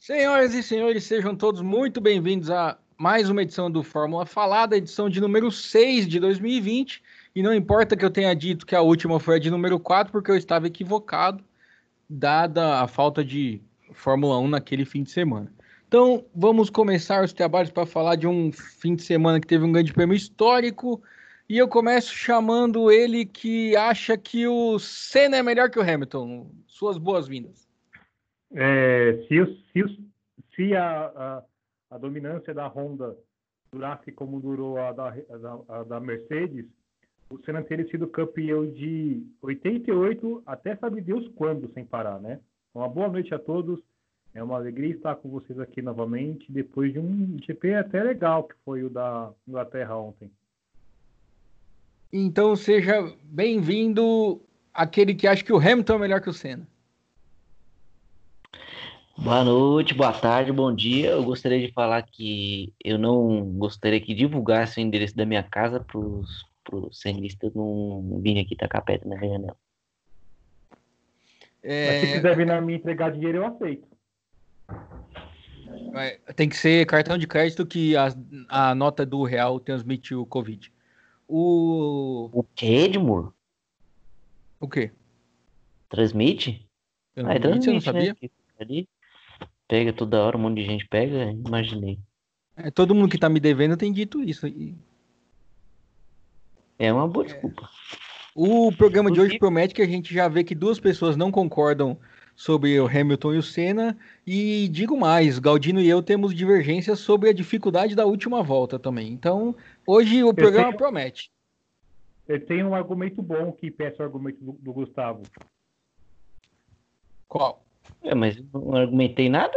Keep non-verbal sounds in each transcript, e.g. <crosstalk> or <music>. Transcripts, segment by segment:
Senhoras e senhores, sejam todos muito bem-vindos a mais uma edição do Fórmula Falada, edição de número 6 de 2020. E não importa que eu tenha dito que a última foi a de número 4, porque eu estava equivocado, dada a falta de Fórmula 1 naquele fim de semana. Então, vamos começar os trabalhos para falar de um fim de semana que teve um grande prêmio histórico. E eu começo chamando ele que acha que o Senna é melhor que o Hamilton. Suas boas-vindas. É, se, se, se a, a, a, dominância da Honda durasse como durou a da, a, da Mercedes, o Senna teria sido campeão de 88 até sabe Deus quando, sem parar, né? Uma boa noite a todos. É uma alegria estar com vocês aqui novamente, depois de um GP até legal, que foi o da Inglaterra ontem. Então seja bem-vindo aquele que acha que o Hamilton é melhor que o Senna. Boa noite, boa tarde, bom dia. Eu gostaria de falar que eu não gostaria que divulgasse o endereço da minha casa para os cenistas não virem aqui tacar pedra na minha janela. É... Mas se quiser vir na minha entregar dinheiro, eu aceito. Tem que ser cartão de crédito que a, a nota do real transmite o Covid. O. O que, Edmur? O quê? Transmite? Transmite, ah, transmite, você não sabia? Né? Ali. Pega toda hora, um monte de gente pega, imaginei. É, todo mundo que tá me devendo tem dito isso. É uma boa desculpa. O programa de hoje promete que a gente já vê que duas pessoas não concordam sobre o Hamilton e o Senna. E digo mais, Galdino e eu temos divergências sobre a dificuldade da última volta também. Então, hoje o programa tenho, promete. Eu tenho um argumento bom que peça o argumento do, do Gustavo. Qual? É, mas não argumentei nada?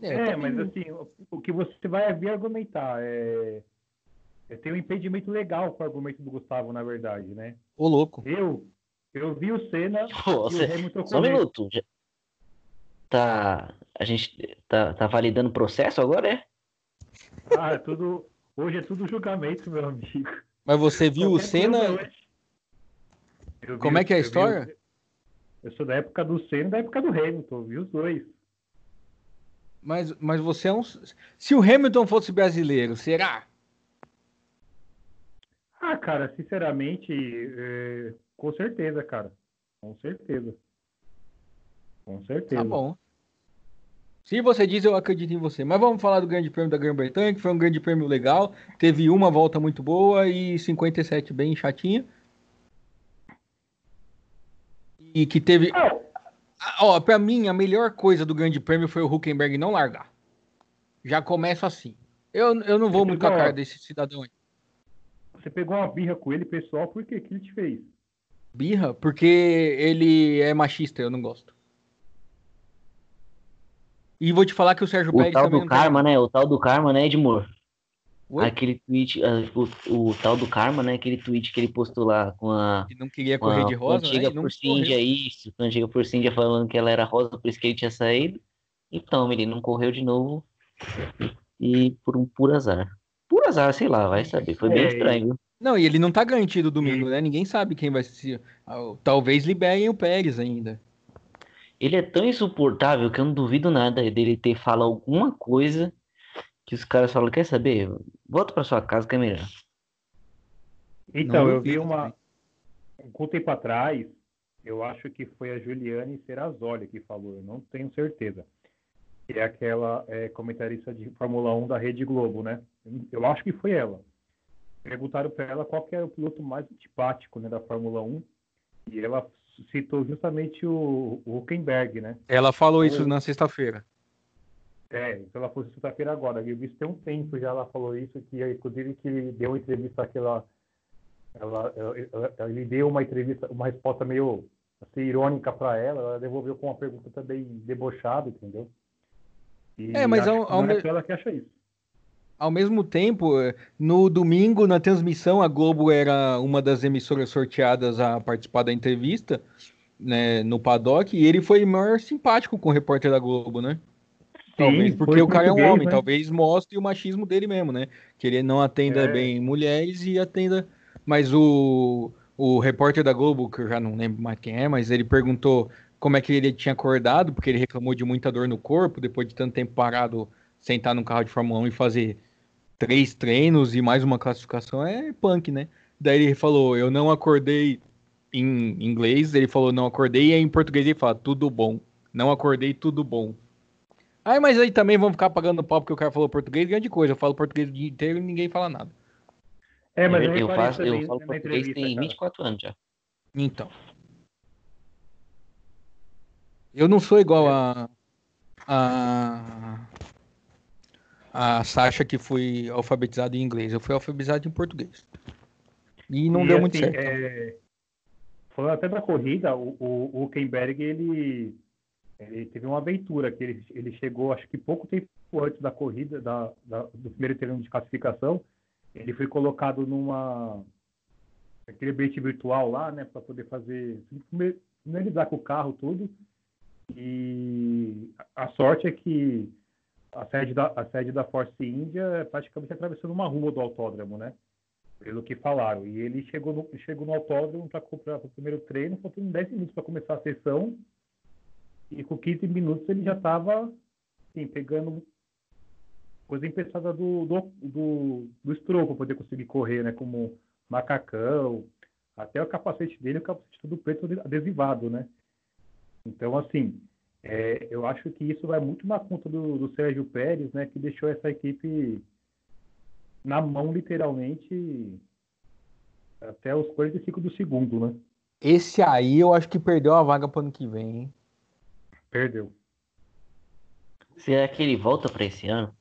É, é mas assim, o, o, que você vai vir argumentar é. Tem um impedimento legal com o argumento do Gustavo, na verdade, né? Ô, louco. Eu, eu vi o Senna <laughs> Você, e o Hamilton Só um minuto. Já... Tá. A gente tá, tá validando o processo agora, é? Ah, é tudo. Hoje é tudo julgamento, meu amigo. Mas você viu Qualquer o Senna? Como é que é a história? Eu sou da época do Senna e da época do Hamilton, vi os dois. Mas, mas você é um. Se o Hamilton fosse brasileiro, será? Ah, cara, sinceramente, é... com certeza, cara. Com certeza. Com certeza. Tá bom. Se você diz, eu acredito em você. Mas vamos falar do Grande Prêmio da Grã-Bretanha, que foi um grande prêmio legal. Teve uma volta muito boa e 57 bem chatinha e que teve. Ó, pra mim, a melhor coisa do Grande Prêmio foi o Huckenberg não largar. Já começa assim. Eu, eu não vou Você muito com a cara desse cidadão aí. Você pegou uma birra com ele, pessoal, por que que ele te fez? Birra? Porque ele é machista, eu não gosto. E vou te falar que o Sérgio o Pérez tal do Karma, né? O tal do Karma, né, Edmur? Oi? Aquele tweet, uh, o, o, tal do Karma, né? Aquele tweet que ele postou lá com a. Que não queria correr de rosa, né? Chega por Cíndia, isso. Quando chega por Cíndia falando que ela era rosa, por isso que ele tinha saído. Então, ele não correu de novo. E por um puro azar. Puro azar, sei lá, vai saber. Foi bem é, estranho. Não, e ele não tá garantido domingo, né? Ninguém sabe quem vai ser. Talvez liberem o Pérez ainda. Ele é tão insuportável que eu não duvido nada dele ter falado alguma coisa que os caras falam, quer saber? Volta para sua casa que é melhor. Então, eu vi uma. Um tempo atrás, eu acho que foi a Juliane Serrazoli que falou, eu não tenho certeza. Que é aquela é, comentarista de Fórmula 1 da Rede Globo, né? Eu acho que foi ela. Perguntaram para ela qual que era o piloto mais antipático né, da Fórmula 1. E ela citou justamente o, o Huckenberg, né? Ela falou isso na sexta-feira. É, então ela foi sexta-feira agora. Eu vi tem um tempo já ela falou isso, que inclusive que deu uma entrevista que ela, ela, ela, ela ele deu uma entrevista, uma resposta meio assim, irônica para ela, ela devolveu com uma pergunta também debochada, entendeu? E é, mas ao, ao é ela que acha isso. Ao mesmo tempo, no domingo, na transmissão, a Globo era uma das emissoras sorteadas a participar da entrevista, né, no paddock, e ele foi maior simpático com o repórter da Globo, né? Talvez porque o cara é um homem, né? talvez mostre o machismo dele mesmo, né? Que ele não atenda é. bem mulheres e atenda. Mas o, o repórter da Globo, que eu já não lembro mais quem é, mas ele perguntou como é que ele tinha acordado, porque ele reclamou de muita dor no corpo, depois de tanto tempo parado, sentar no carro de Fórmula 1 e fazer três treinos e mais uma classificação, é punk, né? Daí ele falou, eu não acordei em inglês, ele falou, não acordei, e em português ele fala, tudo bom. Não acordei, tudo bom. Aí, mas aí também vão ficar pagando pau porque o cara falou português, grande coisa. Eu falo português o dia inteiro e ninguém fala nada. É, mas eu, eu, faço, eu falo português tem 24 anos já. Então. Eu não sou igual a. A. A Sasha que foi alfabetizado em inglês. Eu fui alfabetizado em português. E não e deu assim, muito certo. É... Falando até da corrida, o, o, o Kenberg, ele, ele teve uma aventura, que ele, ele chegou, acho que pouco tempo antes da corrida, da, da do primeiro treino de classificação, ele foi colocado numa aquele ambiente virtual lá, né, para poder fazer finalizar com o carro tudo. E a sorte é que a sede da a sede da Force India é praticamente atravessando uma rua do autódromo, né? Pelo que falaram. E ele chegou no, chegou no autódromo para o primeiro treino, faltando 10 minutos para começar a sessão. E com 15 minutos ele já estava assim, pegando coisa emprestada do, do, do, do para poder conseguir correr, né? Como macacão, até o capacete dele, o capacete todo preto adesivado, né? Então, assim, é, eu acho que isso vai muito na conta do, do, Sérgio Pérez, né? Que deixou essa equipe na mão, literalmente, até os 45 do segundo, né? Esse aí eu acho que perdeu a vaga para ano que vem, hein? Perdeu. Será que ele volta para esse ano?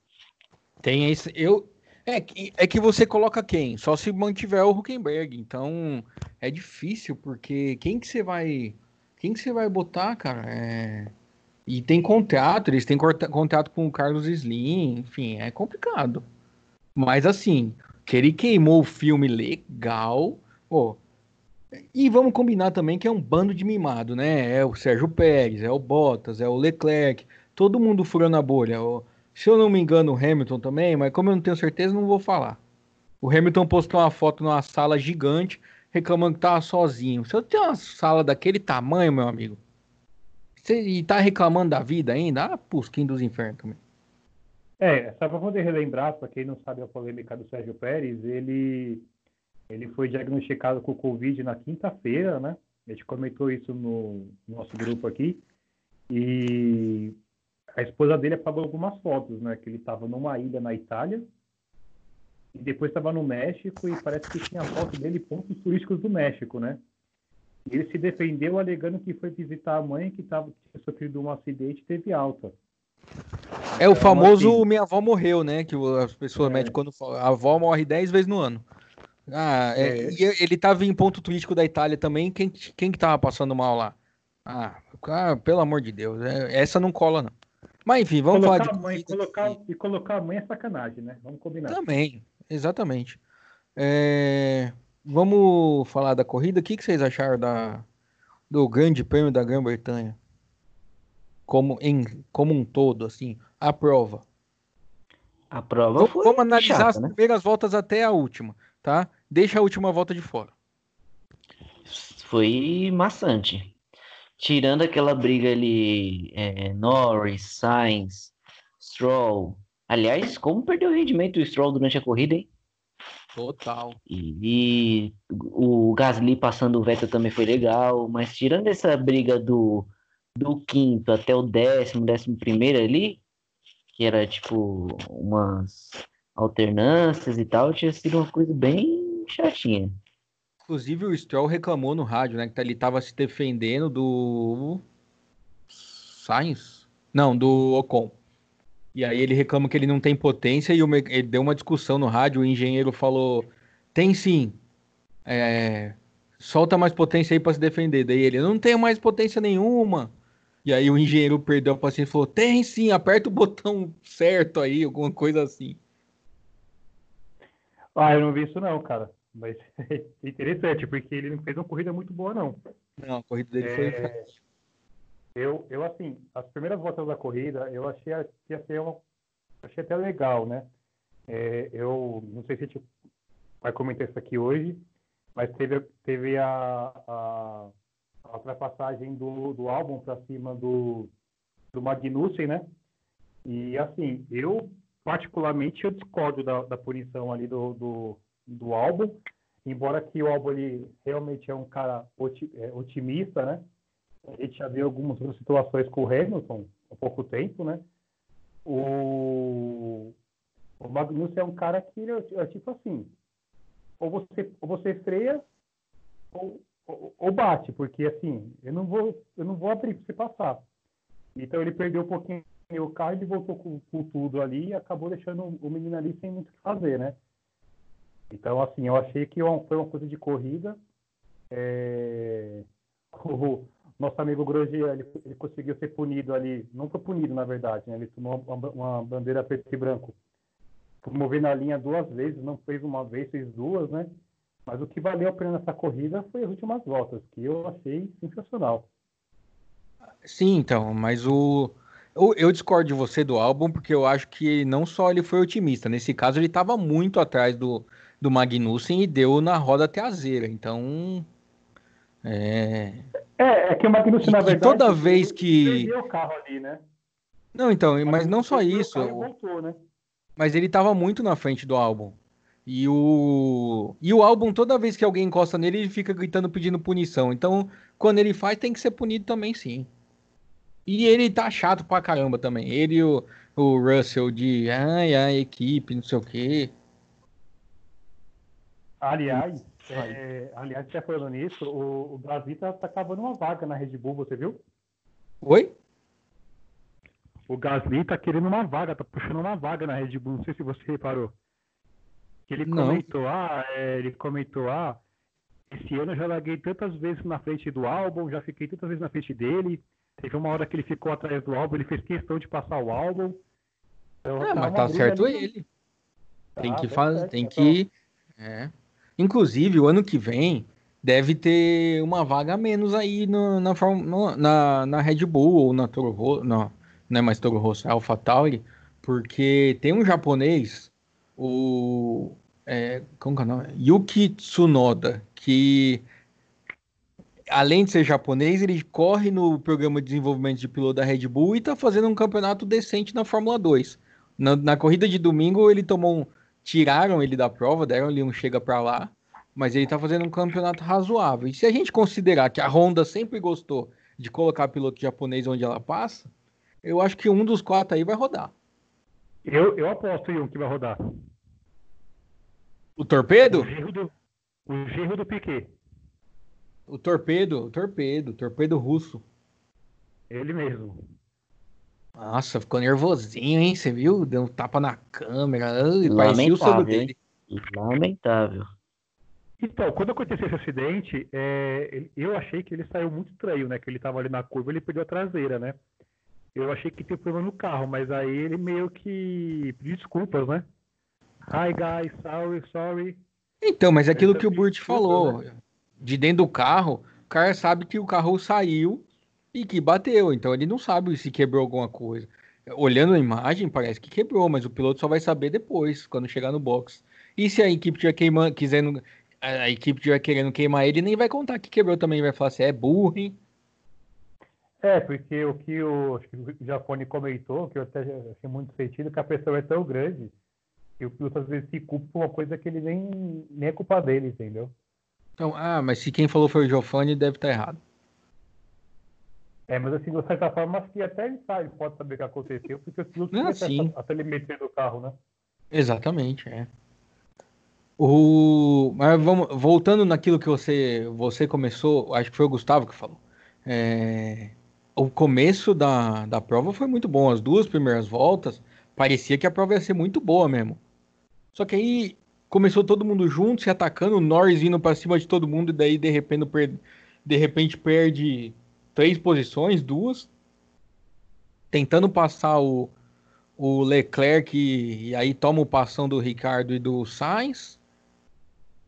Tem esse. Eu, é, é que você coloca quem? Só se mantiver o Huckenberg. Então é difícil, porque quem que você vai. Quem que você vai botar, cara? É... E tem contrato, eles têm contrato com o Carlos Slim, enfim, é complicado. Mas assim, que ele queimou o filme legal. Pô, e vamos combinar também que é um bando de mimado, né? É o Sérgio Pérez, é o Bottas, é o Leclerc, todo mundo furando a bolha. Se eu não me engano, o Hamilton também, mas como eu não tenho certeza, não vou falar. O Hamilton postou uma foto numa sala gigante, reclamando que tava sozinho. Se eu tenho uma sala daquele tamanho, meu amigo, e tá reclamando da vida ainda, ah, pusquinho dos infernos também. É, só para poder relembrar, para quem não sabe a polêmica do Sérgio Pérez, ele, ele foi diagnosticado com Covid na quinta-feira, né? A gente comentou isso no, no nosso grupo aqui. E a esposa dele apagou algumas fotos, né? Que ele estava numa ilha na Itália e depois estava no México e parece que tinha foto dele em pontos turísticos do México, né? E ele se defendeu alegando que foi visitar a mãe que tava, tinha sofrido um acidente e teve alta. É o então, famoso assim, minha avó morreu, né? Que as pessoas é. medem quando a avó morre 10 vezes no ano. Ah, é, é. ele estava em ponto turístico da Itália também. Quem, quem que tava passando mal lá? Ah, ah pelo amor de Deus, é, essa não cola, não. Mas enfim, vamos colocar falar de. Mãe, colocar, e colocar a mãe é sacanagem, né? Vamos combinar. Também, exatamente. É... Vamos falar da corrida. O que, que vocês acharam da... do Grande Prêmio da Grã-Bretanha? Como, em, como um todo, assim, a prova. A prova foi Vamos analisar chata, as né? primeiras voltas até a última, tá? Deixa a última volta de fora. Foi maçante tirando aquela briga ali, é, Norris, Sainz, Stroll. Aliás, como perdeu o rendimento o Stroll durante a corrida, hein? Total. E, e, o Gasly passando o Vettel também foi legal, mas tirando essa briga do, do quinto até o décimo, décimo primeiro ali, que era tipo umas alternâncias e tal, tinha sido uma coisa bem chatinha. Inclusive o Stroll reclamou no rádio, né? Que ele estava se defendendo do Sainz? Não, do Ocon. E aí ele reclama que ele não tem potência e ele deu uma discussão no rádio, o engenheiro falou, tem sim. É... Solta mais potência aí para se defender. Daí ele, não tem mais potência nenhuma. E aí o engenheiro perdeu a paciência e falou, tem sim, aperta o botão certo aí, alguma coisa assim. Ah, eu não vi isso não, cara. Mas <laughs> é interessante, porque ele não fez uma corrida muito boa, não. Não, a corrida dele é... foi. Eu, eu, assim, as primeiras voltas da corrida, eu achei que ia ser uma. Achei até legal, né? É, eu não sei se a gente vai comentar isso aqui hoje, mas teve, teve a, a, a ultrapassagem do, do álbum para cima do, do Magnussen, né? E assim, eu particularmente eu discordo da, da punição ali do, do, do álbum, embora que o álbum ele realmente é um cara é, otimista, né? A gente já viu algumas situações com o Hamilton há pouco tempo, né? O, o Magnussen é um cara que é, é tipo assim, ou você, ou você freia ou, ou, ou, bate, porque assim, eu não vou, eu não vou abrir para você passar. Então ele perdeu um pouquinho o carro, ele voltou com, com tudo ali e acabou deixando o menino ali sem muito o que fazer, né? Então, assim, eu achei que foi uma coisa de corrida. É... <laughs> O nosso amigo Grosjean, ele, ele, conseguiu ser punido ali, não foi punido, na verdade, né? Ele tomou uma, uma bandeira preto e branco, movendo a linha duas vezes, não fez uma vez, fez duas, né? Mas o que valeu a pena nessa corrida foi as últimas voltas, que eu achei sensacional. Sim, então, mas o. Eu, discordo de você do álbum, porque eu acho que não só ele foi otimista, nesse caso ele estava muito atrás do, do Magnussen e deu na roda traseira. Então. É... é, é que o Magnussen, e, na verdade. toda vez que. o carro ali, né? Não, então, mas não só isso. Voltou, né? Mas ele estava muito na frente do álbum. E o, e o álbum, toda vez que alguém encosta nele, ele fica gritando pedindo punição. Então, quando ele faz, tem que ser punido também, sim. E ele tá chato pra caramba também. Ele e o, o Russell de ai, ai, equipe, não sei o quê. Aliás, é, aliás, até falando nisso, o, o Brasil tá, tá cavando uma vaga na Red Bull, você viu? Oi? O Gasly tá querendo uma vaga, tá puxando uma vaga na Red Bull, não sei se você reparou. Que ele não. comentou, ah, é, ele comentou, ah, esse ano eu já larguei tantas vezes na frente do álbum, já fiquei tantas vezes na frente dele. Teve uma hora que ele ficou atrás do álbum, ele fez questão de passar o álbum. Então, é, tá mas tá certo ali. ele. Tem que fazer, tem que. É. Inclusive, o ano que vem deve ter uma vaga a menos aí no, na, na, na Red Bull ou na Toro Rosso. Não, não é mais Toro Rosso, é AlphaTauri. Porque tem um japonês, o. É, como que é o nome? Yuki Tsunoda, que além de ser japonês, ele corre no programa de desenvolvimento de piloto da Red Bull e está fazendo um campeonato decente na Fórmula 2. Na, na corrida de domingo, ele tomou tiraram ele da prova, deram-lhe um chega para lá, mas ele está fazendo um campeonato razoável. E se a gente considerar que a Honda sempre gostou de colocar piloto japonês onde ela passa, eu acho que um dos quatro aí vai rodar. Eu, eu aposto em um que vai rodar. O Torpedo? O gerro do, o do Piquet. O Torpedo, o Torpedo, o Torpedo russo. Ele mesmo. Nossa, ficou nervosinho, hein? Você viu? Deu um tapa na câmera. parecia o sogro dele. Lamentável. Então, quando aconteceu esse acidente, é, eu achei que ele saiu muito estranho, né? Que ele tava ali na curva, ele perdeu a traseira, né? Eu achei que tinha problema no carro, mas aí ele meio que pediu desculpas, né? Hi guys, sorry, sorry. Então, mas é aquilo que o Burt falou, né? de dentro do carro, o cara sabe que o carro saiu e que bateu, então ele não sabe se quebrou alguma coisa. Olhando a imagem, parece que quebrou, mas o piloto só vai saber depois, quando chegar no box. E se a equipe tiver queimando, quisendo, a equipe tiver querendo queimar ele, nem vai contar que quebrou também, vai falar assim, é burro, hein? É, porque o que o, o Jafone comentou, que eu até achei muito sentido, que a pessoa é tão grande que o piloto às vezes se culpa por uma coisa que ele nem, nem é culpa dele, entendeu? Então, ah, mas se quem falou foi o Giovanni, deve estar errado. É, mas assim, de certa forma, acho que até ele sabe, pode saber o que aconteceu, porque os pilotos ah, sim. a, a telemetria do carro, né? Exatamente, é. O... Mas vamos, voltando naquilo que você, você começou, acho que foi o Gustavo que falou. É... O começo da, da prova foi muito bom. As duas primeiras voltas, parecia que a prova ia ser muito boa mesmo. Só que aí começou todo mundo junto, se atacando, o Norris indo para cima de todo mundo, e daí de repente, de repente perde três posições, duas, tentando passar o, o Leclerc e, e aí toma o passão do Ricardo e do Sainz.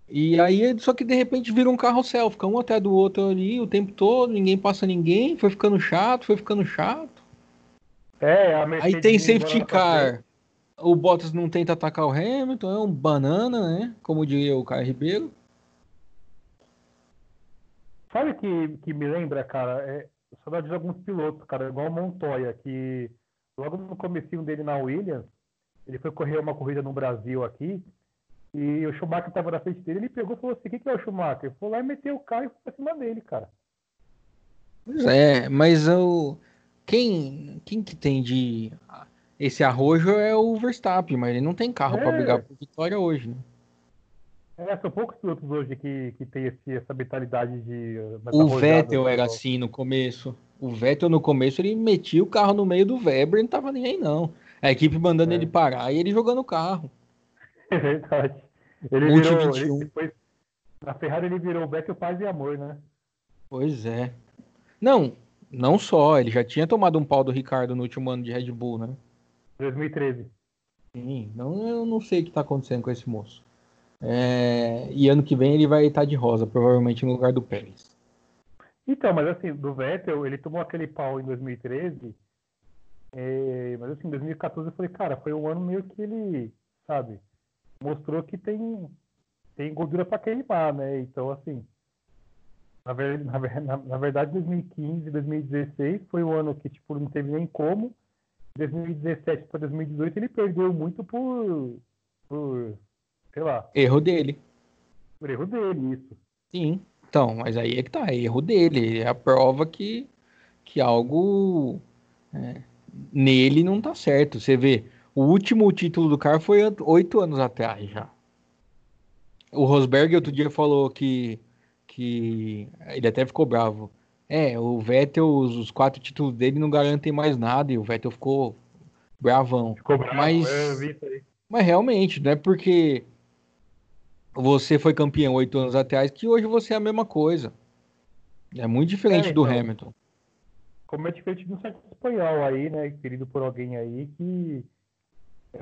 E aí, só que de repente vira um carrossel, fica um até do outro ali o tempo todo, ninguém passa ninguém, foi ficando chato, foi ficando chato. É, aí tem safety car. O Bottas não tenta atacar o Hamilton, é um banana, né? Como diria o Caio Ribeiro. Sabe que, que me lembra, cara? É saudade de alguns pilotos, cara, igual o Montoya, que logo no comecinho dele na Williams, ele foi correr uma corrida no Brasil aqui, e o Schumacher estava na frente dele, ele pegou e falou assim, o que, que é o Schumacher? Ele foi lá e meteu o carro e foi pra cima dele, cara. Pois é, mas o... quem, quem que tem de... Esse arrojo é o Verstappen, mas ele não tem carro é. para brigar por vitória hoje, né? É, são poucos pilotos hoje que, que tem esse, essa mentalidade de. O Vettel era assim no começo. O Vettel no começo ele metia o carro no meio do Weber e não tava nem aí, não. A equipe mandando é. ele parar e ele jogando o carro. <laughs> É verdade. Ele Multi virou. Ele, depois, na Ferrari ele virou o Vettel paz e amor, né? Pois é. Não, não só. Ele já tinha tomado um pau do Ricardo no último ano de Red Bull, né? 2013. Sim, não, eu não sei o que tá acontecendo com esse moço. É, e ano que vem ele vai estar de rosa, provavelmente no lugar do Pérez. Então, mas assim, do Vettel, ele tomou aquele pau em 2013. É, mas assim, em 2014 eu falei, cara, foi um ano meio que ele, sabe, mostrou que tem, tem gordura para queimar, né? Então, assim, na, ver, na, na, verdade, 2015, 2016 foi um ano que, tipo, não teve nem como. 2017 para 2018 ele perdeu muito por, por sei lá. Erro dele. Erro dele, isso. Sim. Então, mas aí é que tá, é erro dele. É a prova que, que algo é, nele não tá certo. Você vê, o último título do carro foi oito anos atrás já. O Rosberg outro dia falou que, que ele até ficou bravo. É, o Vettel, os, os quatro títulos dele não garantem mais nada e o Vettel ficou bravão. Ficou bravo, mas, mas realmente, não é porque você foi campeão oito anos atrás, que hoje você é a mesma coisa. É muito diferente é, então, do Hamilton. Como é diferente do certo espanhol aí, né? Querido por alguém aí que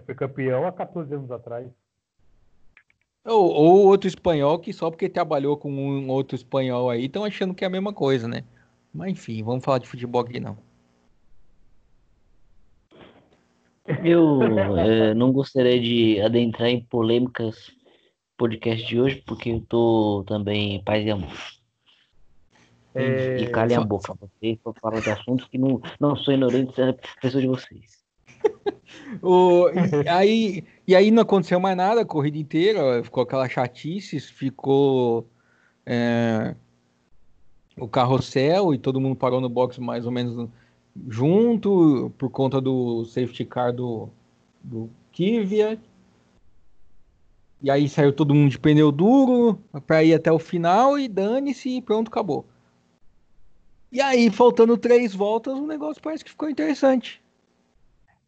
foi campeão há 14 anos atrás. Ou, ou, outro espanhol que só porque trabalhou com um outro espanhol aí estão achando que é a mesma coisa, né? Mas enfim, vamos falar de futebol aqui não. Eu é, não gostaria de adentrar em polêmicas podcast de hoje, porque eu tô também paz e amor. É... E calem a boca, vocês falar de assuntos que não, não sou ignorante a pessoa de vocês. <laughs> o, e, aí, e aí não aconteceu mais nada a corrida inteira, ficou aquela chatice, ficou é, o carrossel e todo mundo parou no box mais ou menos junto por conta do safety car do, do Kvyat. E aí saiu todo mundo de pneu duro para ir até o final e dane-se e pronto, acabou. E aí, faltando três voltas, o negócio parece que ficou interessante.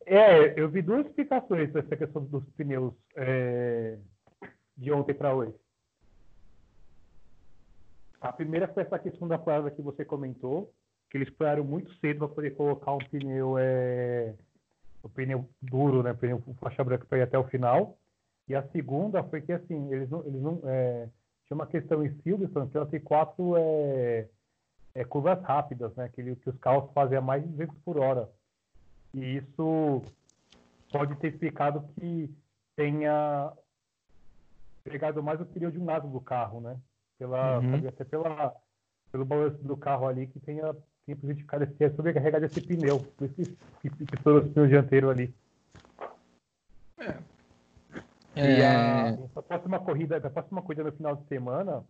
É, eu vi duas explicações dessa questão dos pneus é, de ontem para hoje. A primeira foi essa questão da frase que você comentou, que eles esperaram muito cedo para poder colocar um pneu, é, o pneu duro, né, pneu faixa branca para ir até o final. E a segunda foi que, assim, eles não. Eles não é, tinha uma questão em Silverstone que ela tem quatro é, é, curvas rápidas, né? Que, que os carros fazem a mais de 200 por hora. E isso pode ter explicado que tenha pegado mais o pneu de um lado do carro, né? Pela, uhum. até pela, pelo balanço do carro ali que tenha, tenha prejudicado esse, sobrecarregado esse pneu, por isso que, que o pneu dianteiro ali. É, é... E a, a, próxima corrida, a próxima corrida no final de semana,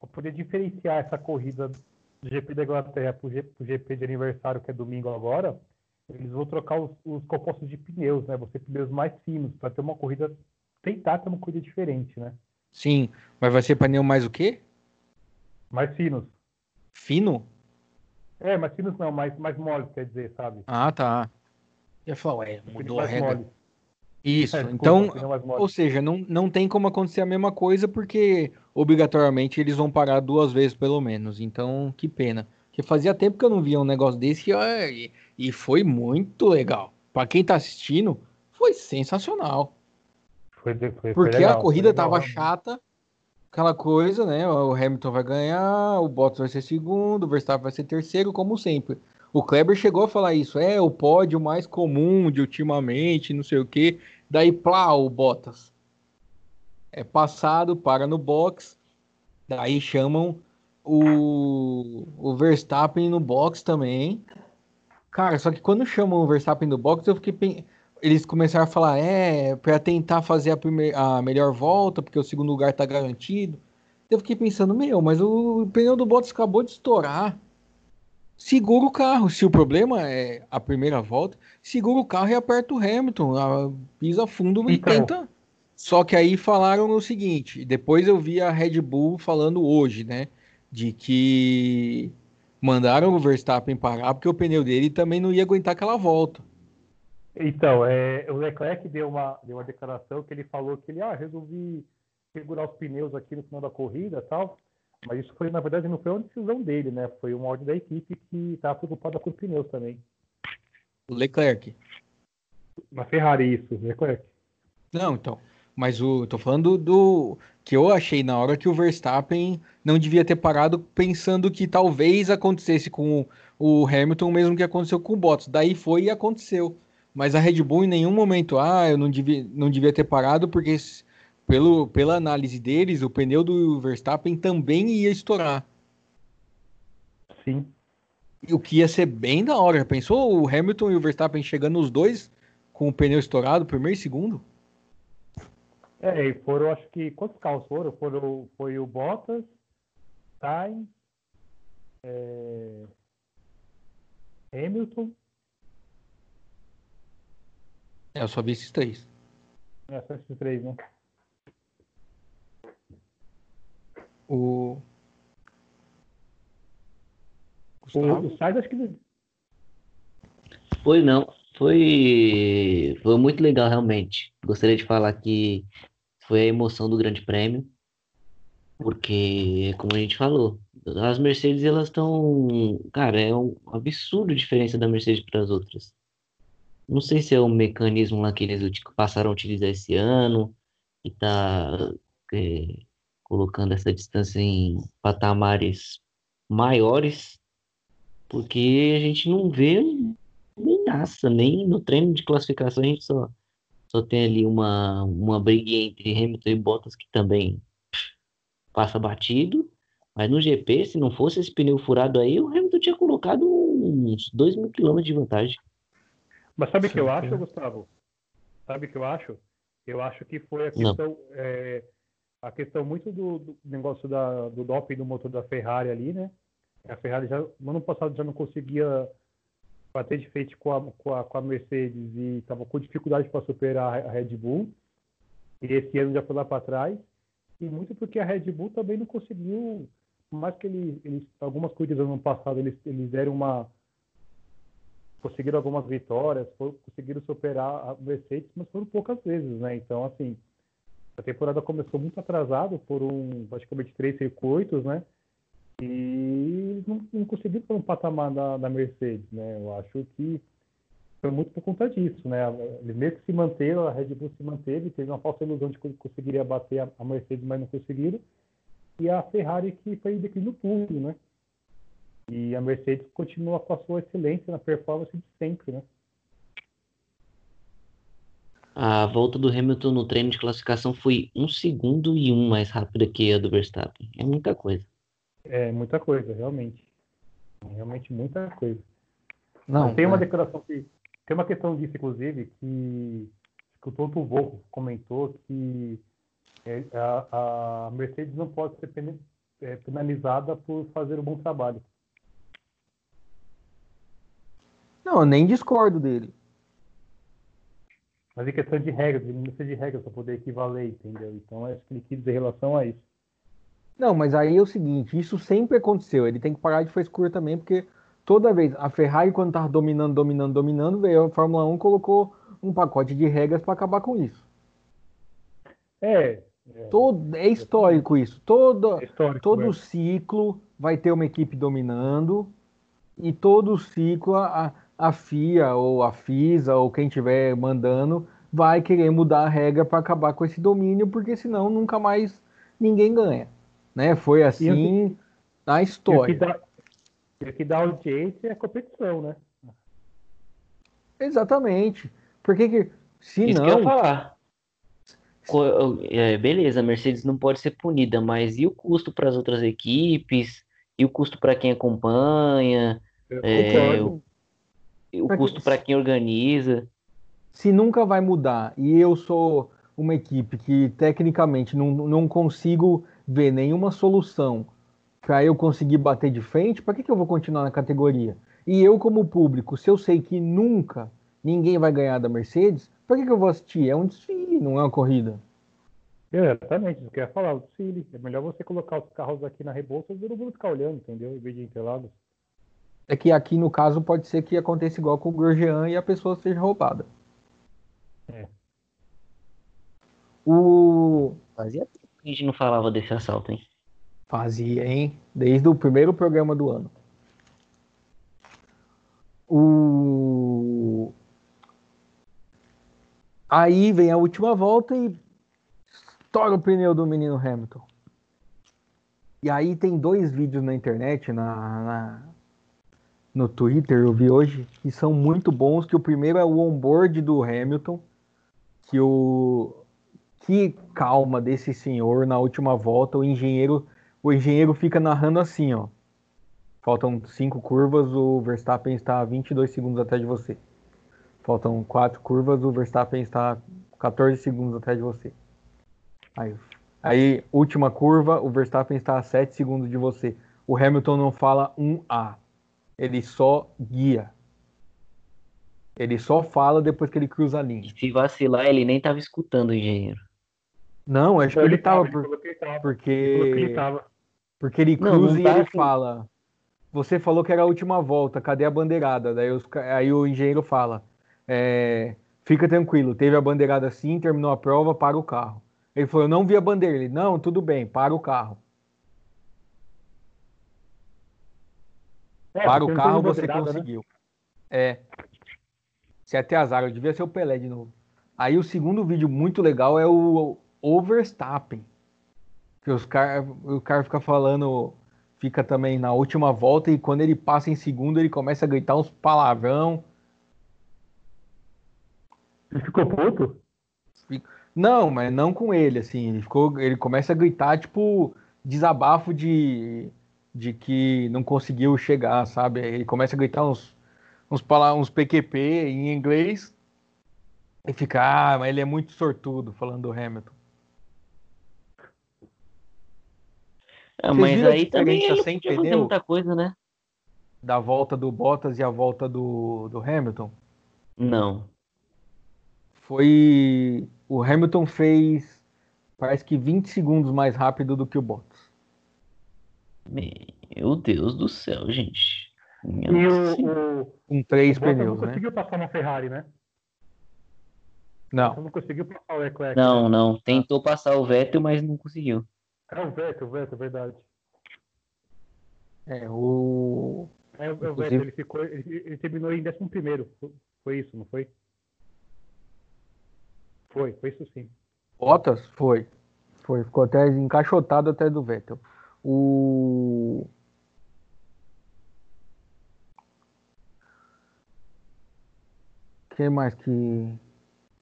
para poder diferenciar essa corrida do GP da Inglaterra para o GP de aniversário, que é domingo agora, eles vão trocar os, os compostos de pneus, né? Vão ser pneus mais finos, para ter uma corrida, tentar ter uma corrida diferente, né? Sim, mas vai ser pneu mais o quê? Mais finos. Fino? É, mais finos não, mais, mais moles, quer dizer, sabe? Ah, tá. Eu ia falar, ué, mudou a regra. Moles. Isso, é, então, ou seja, não, não tem como acontecer a mesma coisa porque obrigatoriamente eles vão parar duas vezes pelo menos. Então, que pena. Porque fazia tempo que eu não via um negócio desse e, e foi muito legal. Para quem tá assistindo, foi sensacional. Foi, foi, foi porque legal, a corrida tava chata, aquela coisa, né? O Hamilton vai ganhar, o Bottas vai ser segundo, o Verstappen vai ser terceiro, como sempre. O Kleber chegou a falar isso, é o pódio mais comum de ultimamente, não sei o quê. Daí, plá, o Bottas. É passado, para no box. Daí chamam o, o Verstappen no box também. Cara, só que quando chamam o Verstappen do box, eu fiquei. Eles começaram a falar, é, para tentar fazer a, primeira, a melhor volta, porque o segundo lugar tá garantido. Eu fiquei pensando, meu, mas o pneu do Bottas acabou de estourar. Segura o carro. Se o problema é a primeira volta, segura o carro e aperta o Hamilton. Pisa fundo e então, tenta. Só que aí falaram o seguinte: depois eu vi a Red Bull falando hoje, né? De que mandaram o Verstappen parar porque o pneu dele também não ia aguentar aquela volta. Então, é, o Leclerc deu uma, deu uma declaração que ele falou que ele ah, resolvi segurar os pneus aqui no final da corrida tal. Mas isso foi, na verdade, não foi uma decisão dele, né? Foi uma ordem da equipe que estava preocupada com os pneus também. O Leclerc. Na Ferrari, isso, Leclerc. Não, então. Mas o, tô falando do que eu achei na hora que o Verstappen não devia ter parado pensando que talvez acontecesse com o, o Hamilton o mesmo que aconteceu com o Bottas. Daí foi e aconteceu. Mas a Red Bull em nenhum momento, ah, eu não devia, não devia ter parado porque pelo, pela análise deles, o pneu do Verstappen também ia estourar. Sim. O que ia ser bem da hora. Pensou o Hamilton e o Verstappen chegando os dois com o pneu estourado, primeiro e segundo? É, e foram, acho que. Quantos carros foram? foram foi o Bottas, Sainz, é, Hamilton. É, eu só vi esses três. É, só esses três, né? O. Gustavo? O, Sainz acho que. Foi não. Foi, foi muito legal, realmente. Gostaria de falar que foi a emoção do Grande Prêmio, porque, como a gente falou, as Mercedes elas estão. Cara, é um absurdo a diferença da Mercedes para as outras. Não sei se é um mecanismo lá que eles passaram a utilizar esse ano, e tá é, colocando essa distância em patamares maiores, porque a gente não vê nem nada, nem no treino de classificação a gente só, só tem ali uma, uma briga entre Hamilton e Bottas que também passa batido. Mas no GP, se não fosse esse pneu furado aí, o Hamilton tinha colocado uns 2 mil quilômetros de vantagem. Mas sabe o que eu acho, Gustavo? Sabe o que eu acho? Eu acho que foi a questão, é, a questão muito do, do negócio da, do doping do motor da Ferrari ali, né? A Ferrari já, no ano passado já não conseguia bater de frente com a, com a, com a Mercedes e estava com dificuldade para superar a Red Bull. E esse ano já foi lá para trás. E muito porque a Red Bull também não conseguiu, mais que eles, eles algumas corridas no ano passado eles, eles deram uma conseguiram algumas vitórias, for, conseguiram superar a Mercedes, mas foram poucas vezes, né? Então, assim, a temporada começou muito atrasada por um, praticamente três circuitos, né? e não, não conseguiu para um patamar da, da Mercedes, né? Eu acho que foi muito por conta disso, né? Ele mesmo que se manteve, a Red Bull se manteve, teve uma falsa ilusão de que conseguiria bater a, a Mercedes, mas não conseguiram. E a Ferrari que foi em declínio puro, né? E a Mercedes continua com a sua excelência na performance de sempre, né? A volta do Hamilton no treino de classificação foi um segundo e um mais rápida que a do Verstappen. É muita coisa. É muita coisa, realmente. Realmente muita coisa. Não, tem uma é. declaração que. Tem uma questão disso, inclusive, que, que o Toto Wolff comentou que é, a, a, Mercedes não pode ser é, penalizada por fazer um bom trabalho. Não, eu nem discordo dele. Mas em questão de regras, ele não precisa de regras para poder equivaler, entendeu? Então acho que ele quis dizer em relação a isso. Não, mas aí é o seguinte, isso sempre aconteceu. Ele tem que parar de frescura também, porque toda vez a Ferrari, quando tava dominando, dominando, dominando, veio a Fórmula 1 colocou um pacote de regras para acabar com isso. É. É, todo, é histórico isso. Todo, é histórico, todo é. ciclo vai ter uma equipe dominando e todo ciclo a, a FIA ou a FISA ou quem estiver mandando vai querer mudar a regra para acabar com esse domínio, porque senão nunca mais ninguém ganha né? Foi assim na história. E o que dá, o que dá audiência é a competição, né? Exatamente. Porque que, se Isso não... que eu ia falar. É, beleza, a Mercedes não pode ser punida, mas e o custo para as outras equipes? E o custo para quem acompanha, é, o, o pra custo para quem organiza. Se nunca vai mudar e eu sou uma equipe que tecnicamente não, não consigo ver nenhuma solução para eu conseguir bater de frente, para que, que eu vou continuar na categoria? E eu, como público, se eu sei que nunca ninguém vai ganhar da Mercedes, para que, que eu vou assistir? É um desfile, não é uma corrida. Exatamente, isso que eu ia falar, o desfile. É melhor você colocar os carros aqui na Rebouça e todo mundo ficar olhando, entendeu? Em vez de Interlagos. É que aqui, no caso, pode ser que aconteça igual com o Grosjean e a pessoa seja roubada. É. O... Fazia tempo que a gente não falava desse assalto, hein? Fazia, hein? Desde o primeiro programa do ano. O... Aí vem a última volta e estoura o pneu do menino Hamilton. E aí tem dois vídeos na internet, na, na, no Twitter, eu vi hoje, que são muito bons, que o primeiro é o onboard do Hamilton, que o que calma desse senhor na última volta, o engenheiro o engenheiro fica narrando assim, ó. Faltam cinco curvas, o Verstappen está 22 segundos atrás de você. Faltam quatro curvas, o Verstappen está 14 segundos atrás de você. Aí, aí, última curva, o Verstappen está a 7 segundos de você. O Hamilton não fala um A. Ele só guia. Ele só fala depois que ele cruza a linha. Se vacilar, ele nem estava escutando o engenheiro. Não, acho que ele, estava. Porque. Ele porque ele cruza não, não e tá ele assim. fala. Você falou que era a última volta, cadê a bandeirada? Daí os, aí o engenheiro fala: é, fica tranquilo, teve a bandeirada sim, terminou a prova, para o carro. Ele falou: eu não vi a bandeira. Ele: não, tudo bem, para o carro. É, para o carro, você né? conseguiu. Né? É. Se até azar, eu devia ser o Pelé de novo. Aí o segundo vídeo muito legal é o Overstappen. Que os car o cara fica falando, fica também na última volta e quando ele passa em segundo ele começa a gritar uns palavrão. Ele ficou puto? Não, mas não com ele, assim. Ele, ficou, ele começa a gritar, tipo, desabafo de, de que não conseguiu chegar, sabe? Ele começa a gritar uns, uns, uns PQP em inglês e fica, ah, mas ele é muito sortudo, falando do Hamilton. É, mas aí também ele sem pneu muita coisa, né? Da volta do Bottas e a volta do, do Hamilton? Não. Foi. O Hamilton fez. Parece que 20 segundos mais rápido do que o Bottas. Meu Deus do céu, gente. e o, o, Com três o pneus, não né? conseguiu passar uma Ferrari, né? Não. Não conseguiu passar o Leclerc. Não, né? não. Tentou passar o Vettel, mas não conseguiu. É o Vettel, o Vettel, é verdade. É, o. É, o Inclusive... Vettel, ele, ficou, ele, ele terminou em 11 primeiro. Foi isso, não foi? Foi, foi isso sim. Bottas? Foi. Foi. Ficou até encaixotado até do Vettel. O. Quem mais que,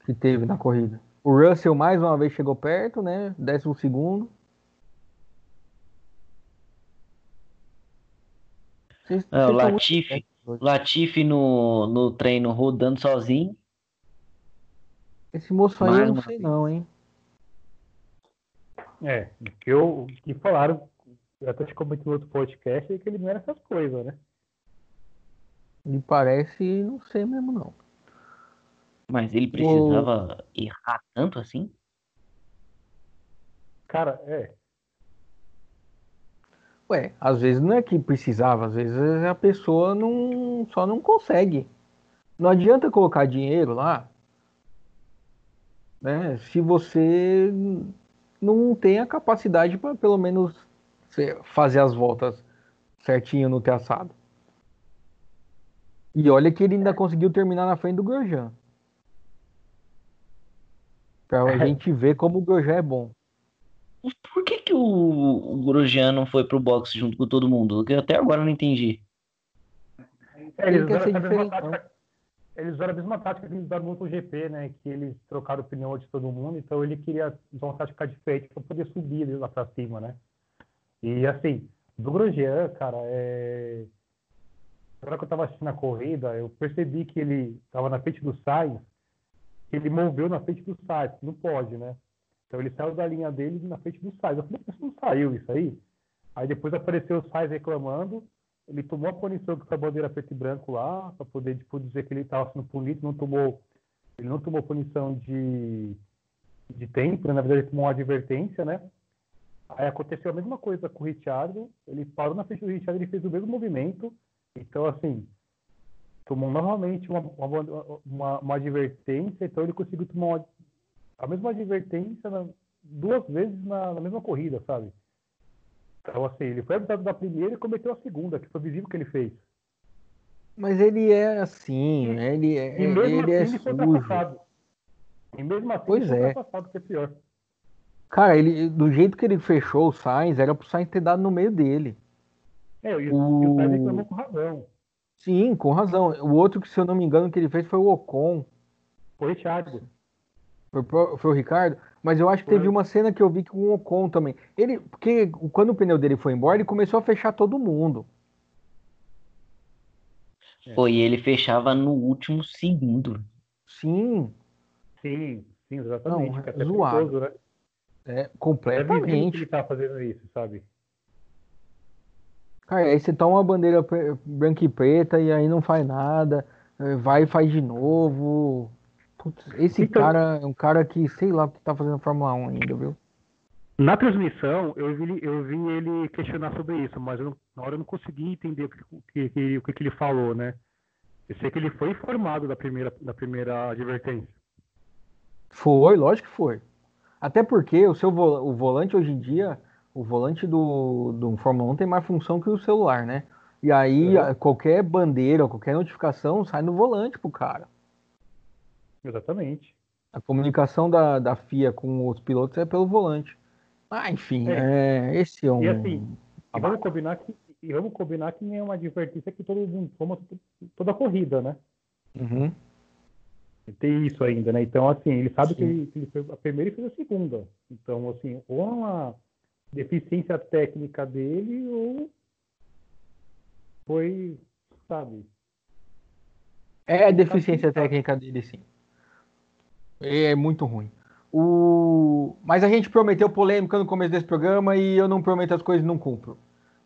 que teve na corrida? O Russell mais uma vez chegou perto, né? Décimo segundo. é, o Latifi. Latifi no, no treino rodando sozinho. Esse moço aí eu não sei não, hein? É, o que, eu, que falaram, eu até te comentei no outro podcast, é que ele não era essas coisas, né? Me parece, não sei mesmo não. Mas ele precisava o... errar tanto assim? Cara, é. Ué, às vezes não é que precisava, às vezes a pessoa não, só não consegue. Não adianta colocar dinheiro lá, né? Se você não tem a capacidade para pelo menos fazer as voltas certinho no traçado. E olha que ele ainda conseguiu terminar na frente do Grosjean. Pra a gente ver como o Grosjean é bom. Por que, que o, o Grosjean não foi pro boxe junto com todo mundo? Que até agora eu não entendi. É, eles, usaram a mesma tática, eles usaram a mesma tática que eles usaram no MotoGP, né? Que eles trocaram o pneu de todo mundo, então ele queria usar uma tática diferente para poder subir lá para cima, né? E assim, Do Grosjean, cara, é... Agora que eu tava assistindo a corrida, eu percebi que ele tava na frente do Sainz, ele moveu na frente do Sainz, não pode, né? Então ele saiu da linha dele na frente do Sainz. Eu falei, mas não saiu isso aí? Aí depois apareceu o Sainz reclamando, ele tomou a punição com a bandeira preto e branco lá, para poder tipo, dizer que ele estava sendo punido, não tomou, ele não tomou punição de, de tempo, né? na verdade ele tomou uma advertência, né? Aí aconteceu a mesma coisa com o Richard, ele parou na frente do Richard, ele fez o mesmo movimento, então assim, tomou novamente uma, uma, uma, uma advertência, então ele conseguiu tomar uma, a mesma advertência na, duas vezes na, na mesma corrida, sabe? Então, assim, ele foi avisado da primeira e cometeu a segunda, que foi visível que ele fez. Mas ele é assim, né? ele é, e mesmo ele assim, é sujo. Ele e mesmo assim, pois ele é. Passado, que é pior. Cara, ele, do jeito que ele fechou o Sainz, era pro Sainz ter dado no meio dele. É, e o, o Sainz reclamou com razão. Sim, com razão. O outro que, se eu não me engano, que ele fez foi o Ocon. Foi o Thiago. Foi, foi o Ricardo? Mas eu acho que teve uma cena que eu vi com o Ocon também. Ele, porque quando o pneu dele foi embora, ele começou a fechar todo mundo. Foi, ele fechava no último segundo. Sim. Sim, sim, exatamente. Não, é zoado. Perigoso, né? É, completamente. É ele tá fazendo isso, sabe? Cara, aí você toma uma bandeira branca e preta e aí não faz nada, eh, vai e faz de novo. Putz, esse então, cara é um cara que, sei lá, que tá fazendo Fórmula 1 ainda, viu? Na transmissão, eu vi, eu vi ele questionar sobre isso, mas na hora eu não consegui entender o que, que, que, que ele falou, né? Eu sei que ele foi informado da primeira, da primeira advertência. Foi, lógico que foi. Até porque o seu o volante hoje em dia, o volante do, do Fórmula 1 tem mais função que o celular, né? E aí é. qualquer bandeira, qualquer notificação sai no volante pro cara. Exatamente. A comunicação da, da FIA com os pilotos é pelo volante. Ah, enfim, é. é esse é um. E assim, e vamos combinar que e vamos combinar que nem é uma advertência que todo mundo toma toda a corrida, né? Uhum. Tem isso ainda, né? Então, assim, ele sabe que ele, ele, fez a primeira e fez a segunda. Então, assim, ou é uma deficiência técnica dele, ou foi, sabe? É a deficiência técnica dele, sim. É muito ruim. O... Mas a gente prometeu polêmica no começo desse programa e eu não prometo as coisas e não cumpro.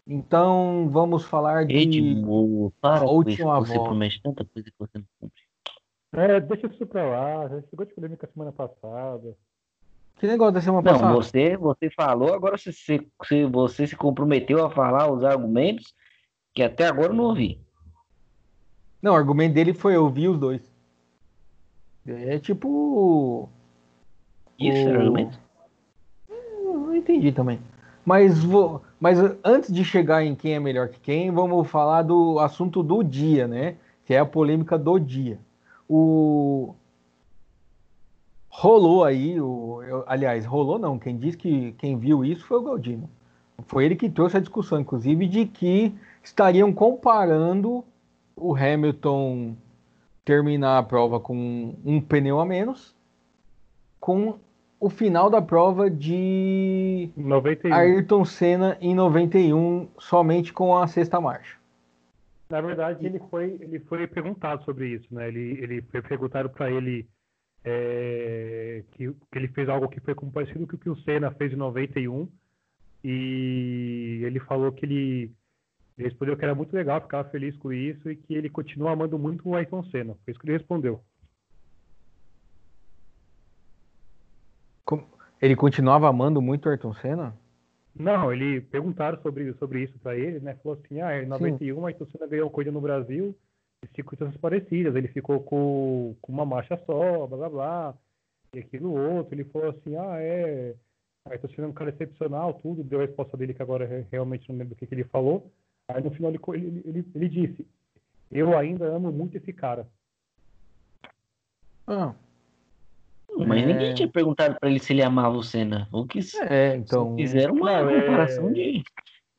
Então vamos falar de. Edmo, para a última isso, Você promete tanta coisa que você não cumpre. É, deixa isso pra lá. Já chegou de polêmica semana passada. Que negócio da semana passada? Não, você, você falou, agora você, se, você se comprometeu a falar os argumentos que até agora eu não ouvi. Não, o argumento dele foi eu vi os dois. É tipo. Isso o... era argumento? Não entendi também. Mas, vou, mas antes de chegar em quem é melhor que quem, vamos falar do assunto do dia, né? Que é a polêmica do dia. O rolou aí, o, eu, aliás, rolou não. Quem disse que quem viu isso foi o Galdino. Foi ele que trouxe a discussão, inclusive, de que estariam comparando o Hamilton terminar a prova com um pneu a menos, com o final da prova de 91. Ayrton Senna em 91, somente com a sexta marcha. Na verdade, ele foi, ele foi perguntado sobre isso, né? Ele, ele foi perguntado para ele é, que, que ele fez algo que foi parecido com o que o Senna fez em 91 e ele falou que ele ele respondeu que era muito legal, ficava feliz com isso e que ele continua amando muito o Ayrton Senna. Foi isso que ele respondeu. Ele continuava amando muito o Ayrton Senna? Não, ele perguntaram sobre, sobre isso para ele, né? Falou assim, ah, em 91 o Ayrton Senna ganhou coisa no Brasil e circuitos parecidas. Ele ficou com, com uma marcha só, blá blá blá, e aquilo outro. Ele falou assim, ah, é, Ayrton Senna é um cara excepcional, tudo. Deu a resposta dele que agora realmente não lembro o que, que ele falou. Aí no final ele, ele, ele, ele disse: Eu ainda amo muito esse cara. Ah. Mas é... ninguém tinha perguntado para ele se ele amava o Senna. O que é, então. Fizeram uma não, é. comparação é... de.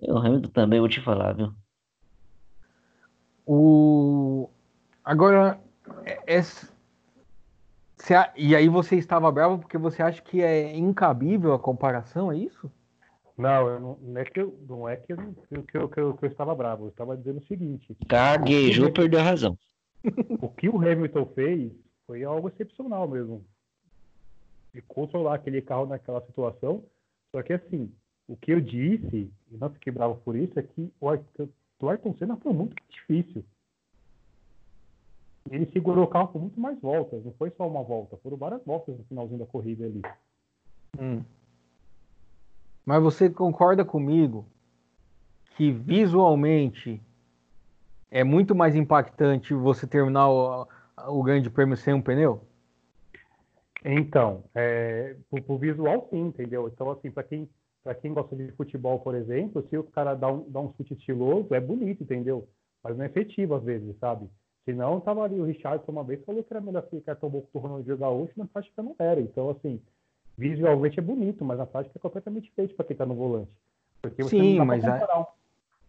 Eu Hamilton também vou te falar, viu? O. Agora, é, é... E aí você estava bravo porque você acha que é incabível a comparação, é isso? Não, não, não, é que eu, não é que eu, que, eu, que, eu, que eu estava bravo, eu estava dizendo o seguinte. Gaguejou, perdeu a razão. <laughs> O que o Hamilton fez foi algo excepcional mesmo. De controlar aquele carro naquela situação. Só que assim, o que eu disse, e não fiquei bravo por isso, é que o Ayrton Senna foi muito difícil. Ele segurou o carro por muito mais voltas, não foi só uma volta, foram várias voltas no finalzinho da corrida ali. Hum. Mas você concorda comigo que visualmente é muito mais impactante você terminar o, o grande prêmio sem um pneu? Então, é, pro, visual sim, entendeu? Então, assim, para quem, pra quem gosta de futebol, por exemplo, se o cara dá um, dá um chute estiloso, é bonito, entendeu? Mas não é efetivo às vezes, sabe? Se não, tava ali o Richardson uma vez falou que era melhor ficar tomou o Ronaldinho Gaúcho, na prática não era. Então, assim, visualmente é bonito, mas na prática é completamente feito para quem está no volante. Porque você Sim, não dá mas comparar, é...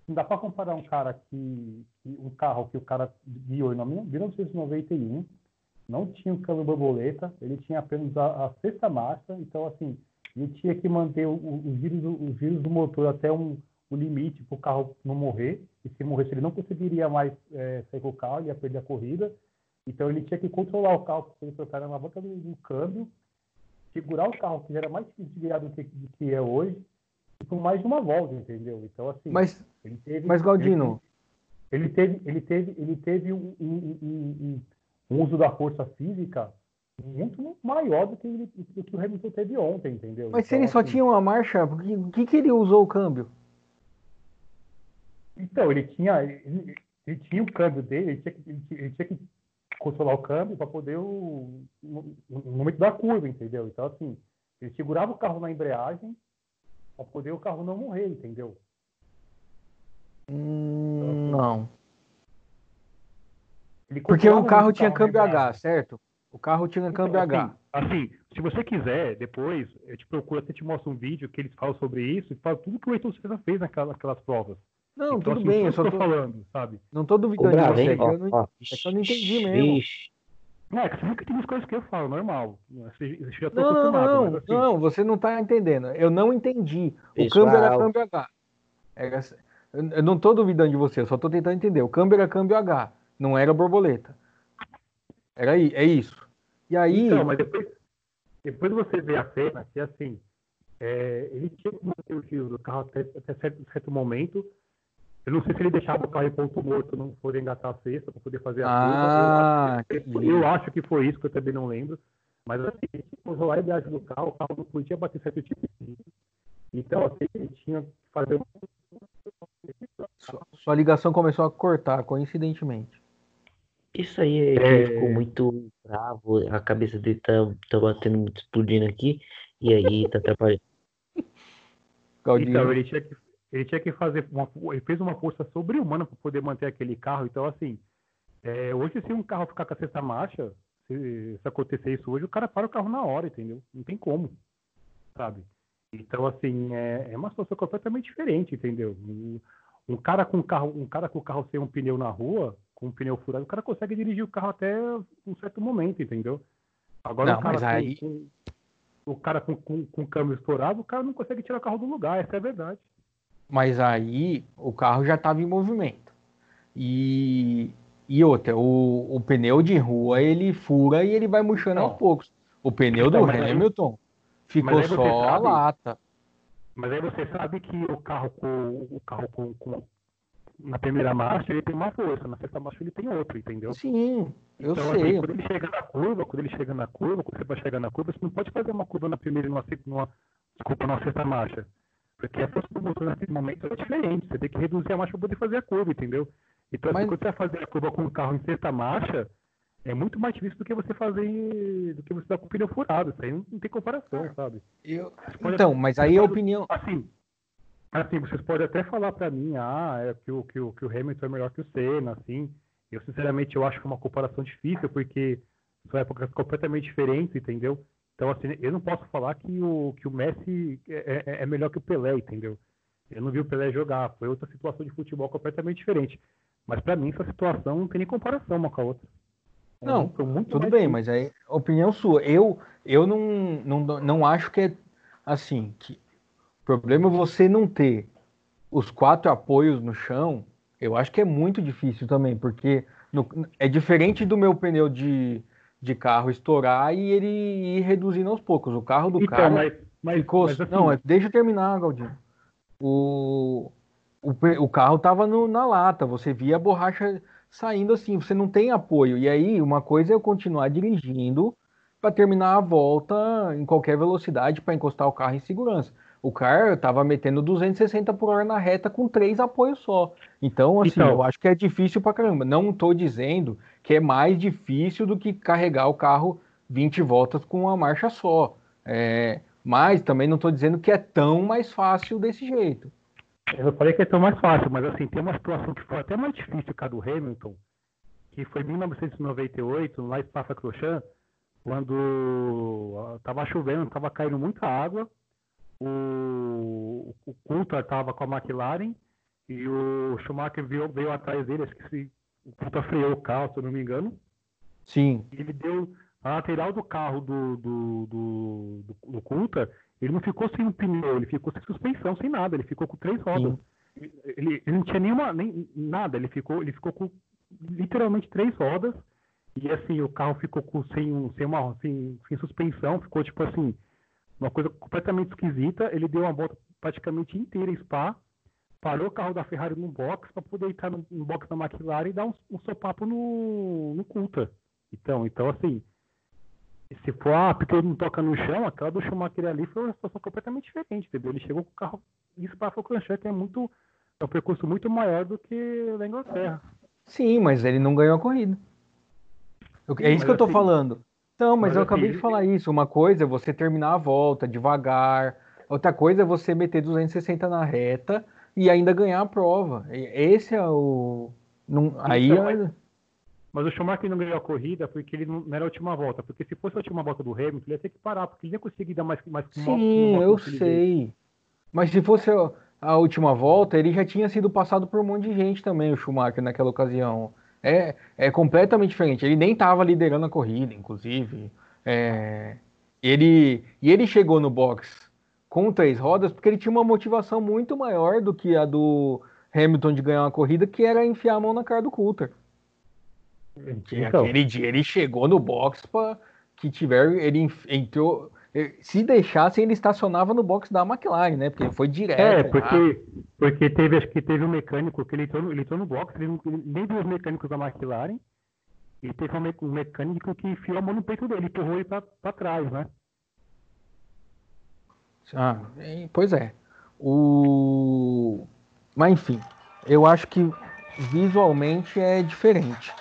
não dá para comparar um cara que, que, um carro que o cara guiou em 1991 não tinha um câmbio borboleta, ele tinha apenas a, a sexta marcha, então assim ele tinha que manter os giros, os giros do motor até um, um limite para o carro não morrer, e se morresse ele não conseguiria mais é, sair com o carro, ele ia perder a corrida. Então ele tinha que controlar o carro ele trocar na alavanca do, do câmbio segurar o carro, que era mais desviado do que, do que é hoje, por mais de uma volta, entendeu? Então, assim. Mas, ele teve, mas Galdino. Ele, ele teve, ele teve, ele teve um, um, um, um, uso da força física muito maior do que, ele, do que o Hamilton teve ontem, entendeu? Mas então, se ele só assim, tinha uma marcha, por que, que, que ele usou o câmbio? Então, ele tinha. Ele, ele tinha o câmbio dele, ele tinha, ele, ele tinha que controlar o câmbio para poder o, no, no, momento da curva, entendeu? Então, assim, ele segurava o carro na embreagem para poder o carro não morrer, entendeu? Hum, não. Porque o carro tinha câmbio H, certo? O carro tinha então, câmbio assim, H. Assim, se você quiser, depois, eu te procuro, até te mostro um vídeo que eles falam sobre isso e fala tudo que o Ayrton Senna fez naquelas, naquelas provas. Não, então, tudo assim, bem, eu só tô falando, sabe? Não tô duvidando de você, é que, eu não, ó, é que eu não entendi mesmo. Ixi. É, que você nunca tem as coisas que eu falo, normal. Você, você não, não, não, assim... não, você não tá entendendo. Eu não entendi. O Pessoal. câmbio era câmbio H. Era, eu não tô duvidando de você, eu só tô tentando entender. O câmbio era câmbio H, não era borboleta. Era aí, é isso. E aí. Então, mas depois, depois você vê a cena que assim, é, ele tinha que manter o giro do carro até, até certo, certo momento eu não sei se ele deixava o carro em ponto morto, não for engatar a cesta para poder fazer a ah, curva. Eu, eu, acho que foi isso, que eu também não lembro. Mas assim, tipo, rolar a viagem do carro, o carro não podia bater certo tipo de Então, assim, ele tinha que fazer. Sua ligação começou a cortar, coincidentemente. Isso aí, ele é... ficou muito bravo, a cabeça dele tá, tá batendo muito, explodindo aqui, e aí tá atrapalhando. Então, ele tinha que ele tinha que fazer uma, ele fez uma força sobre-humana para poder manter aquele carro. Então, assim, é, hoje se um carro ficar com a sexta marcha, se, se, acontecer isso hoje, o cara para o carro na hora, entendeu? Não tem como, sabe? Então, assim, é, é uma situação completamente diferente, entendeu? Um, um, cara com carro, um cara com o carro sem um pneu na rua, com um pneu furado, o cara consegue dirigir o carro até um certo momento, entendeu? Agora não, o cara mas aí... com, o cara com, com, com câmbio estourado, o cara não consegue tirar o carro do lugar, essa é a verdade. Mas aí o carro já estava em movimento. E, e outra, o, o pneu de rua ele fura e ele vai murchando aos poucos. O pneu então, do Hamilton ficou só a lata. Mas aí você sabe que o carro com o carro com, com, na primeira marcha ele tem uma força, na sexta marcha ele tem outra, entendeu? Sim, eu então, assim, sei. Assim, quando ele chega na curva, quando ele chega na curva, quando você vai chegar na curva, você não pode fazer uma curva na primeira e numa, numa desculpa, na sexta marcha. Porque a força do motor nesse momento é diferente. Você tem que reduzir a marcha para poder fazer a curva, entendeu? Então, assim, Mas... quando você vai fazer a curva com o carro em sexta marcha, é muito mais difícil do que você fazer. do que você dar com o pneu furado. Isso aí não, não tem comparação, sabe? Eu... Então, mas aí a opinião. Assim, assim, vocês podem até falar para mim, ah, é que o, que, o, que o Hamilton é melhor que o Senna, assim. Eu, sinceramente, eu acho que é uma comparação difícil, porque são épocas completamente diferentes, entendeu? Então, assim, eu não posso falar que o, que o Messi é, é, é, melhor que o Pelé, entendeu? Eu não vi o Pelé jogar, foi outra situação de futebol completamente diferente. Mas para mim, essa situação não tem nem comparação uma com a outra. É não, tudo bem, mas aí, opinião sua. Eu, eu não, não, não acho que é assim, que O problema é você não ter os quatro apoios no chão. Eu acho que é muito difícil também, porque no, é diferente do meu pneu de, de carro estourar e ele ir reduzindo aos poucos. O carro do então, cara mas, mas, ficou. Mas assim... Não, deixa eu terminar, Galdinho. O, o, o carro tava no, na lata, você via a borracha saindo assim, você não tem apoio. E aí, uma coisa é eu continuar dirigindo para terminar a volta em qualquer velocidade para encostar o carro em segurança. O cara estava metendo 260 por hora na reta com três apoios só. Então, assim, então, eu acho que é difícil para caramba. Não estou dizendo que é mais difícil do que carregar o carro 20 voltas com uma marcha só. É, mas também não estou dizendo que é tão mais fácil desse jeito. Eu falei que é tão mais fácil, mas assim, tem uma situação que foi até mais difícil que a do Hamilton, que foi em 1998, lá em Spa-Francorchamps, quando estava chovendo, estava caindo muita água, o, o estava com a McLaren e o Schumacher veio, veio atrás dele, acho que se, o Coulthard freou o carro, se eu não me engano. Sim. Ele deu a lateral do carro do, do, do, do, do ele não ficou sem um pneu, ele ficou sem suspensão, sem nada, ele ficou com três rodas. Ele, ele, não tinha nenhuma, nem nada, ele ficou, ele ficou com literalmente três rodas e assim o carro ficou com, sem, um, sem, uma, sem, sem suspensão, ficou tipo assim, uma coisa completamente esquisita. Ele deu uma volta praticamente inteira em Spa, parou o carro da Ferrari no box para poder entrar no, no, box da McLaren e dar um, um sopapo no, no Coulter. Então, então assim, se for, ah, porque ele não toca no chão, aquela do Schumacher ali foi uma situação completamente diferente, entendeu? Ele chegou com o carro em Spa-Francorchamps, que é muito, é um percurso muito maior do que da Inglaterra. Sim, mas ele não ganhou a corrida. Sim, é isso que eu tô assim, falando. Então, mas, mas eu assim, acabei de falar isso. Uma coisa é você terminar a volta devagar, outra coisa é você meter 260 na reta e ainda ganhar a prova. Esse é o. Não, aí então, é... Mas o Schumacher não ganhou a corrida porque ele não, era a última volta. Porque se fosse a última volta do Hamilton, ele ia ter que parar, porque ele ia conseguir dar mais. mais Sim, uma, uma eu sei. Mas se fosse a, última volta, ele já tinha sido passado por um monte de gente também, o Schumacher, naquela ocasião. É, é completamente diferente. Ele nem estava liderando a corrida, inclusive. É, ele, e ele chegou no box com três rodas porque ele tinha uma motivação muito maior do que a do Hamilton de ganhar uma corrida, que era enfiar a mão na cara do Coulter. Então. Aquele dia ele chegou no box para que tiver. Ele entrou. Se deixassem, ele estacionava no box da McLaren, né? Porque foi direto. É, porque, porque teve, acho que teve um mecânico que ele entrou no, ele entrou no box, ele, nem viu os mecânicos da McLaren, e teve um, mecânico que enfiou a mão no peito dele, empurrou ele para trás, né? Ah, pois é. O... Mas enfim, eu acho que visualmente é diferente.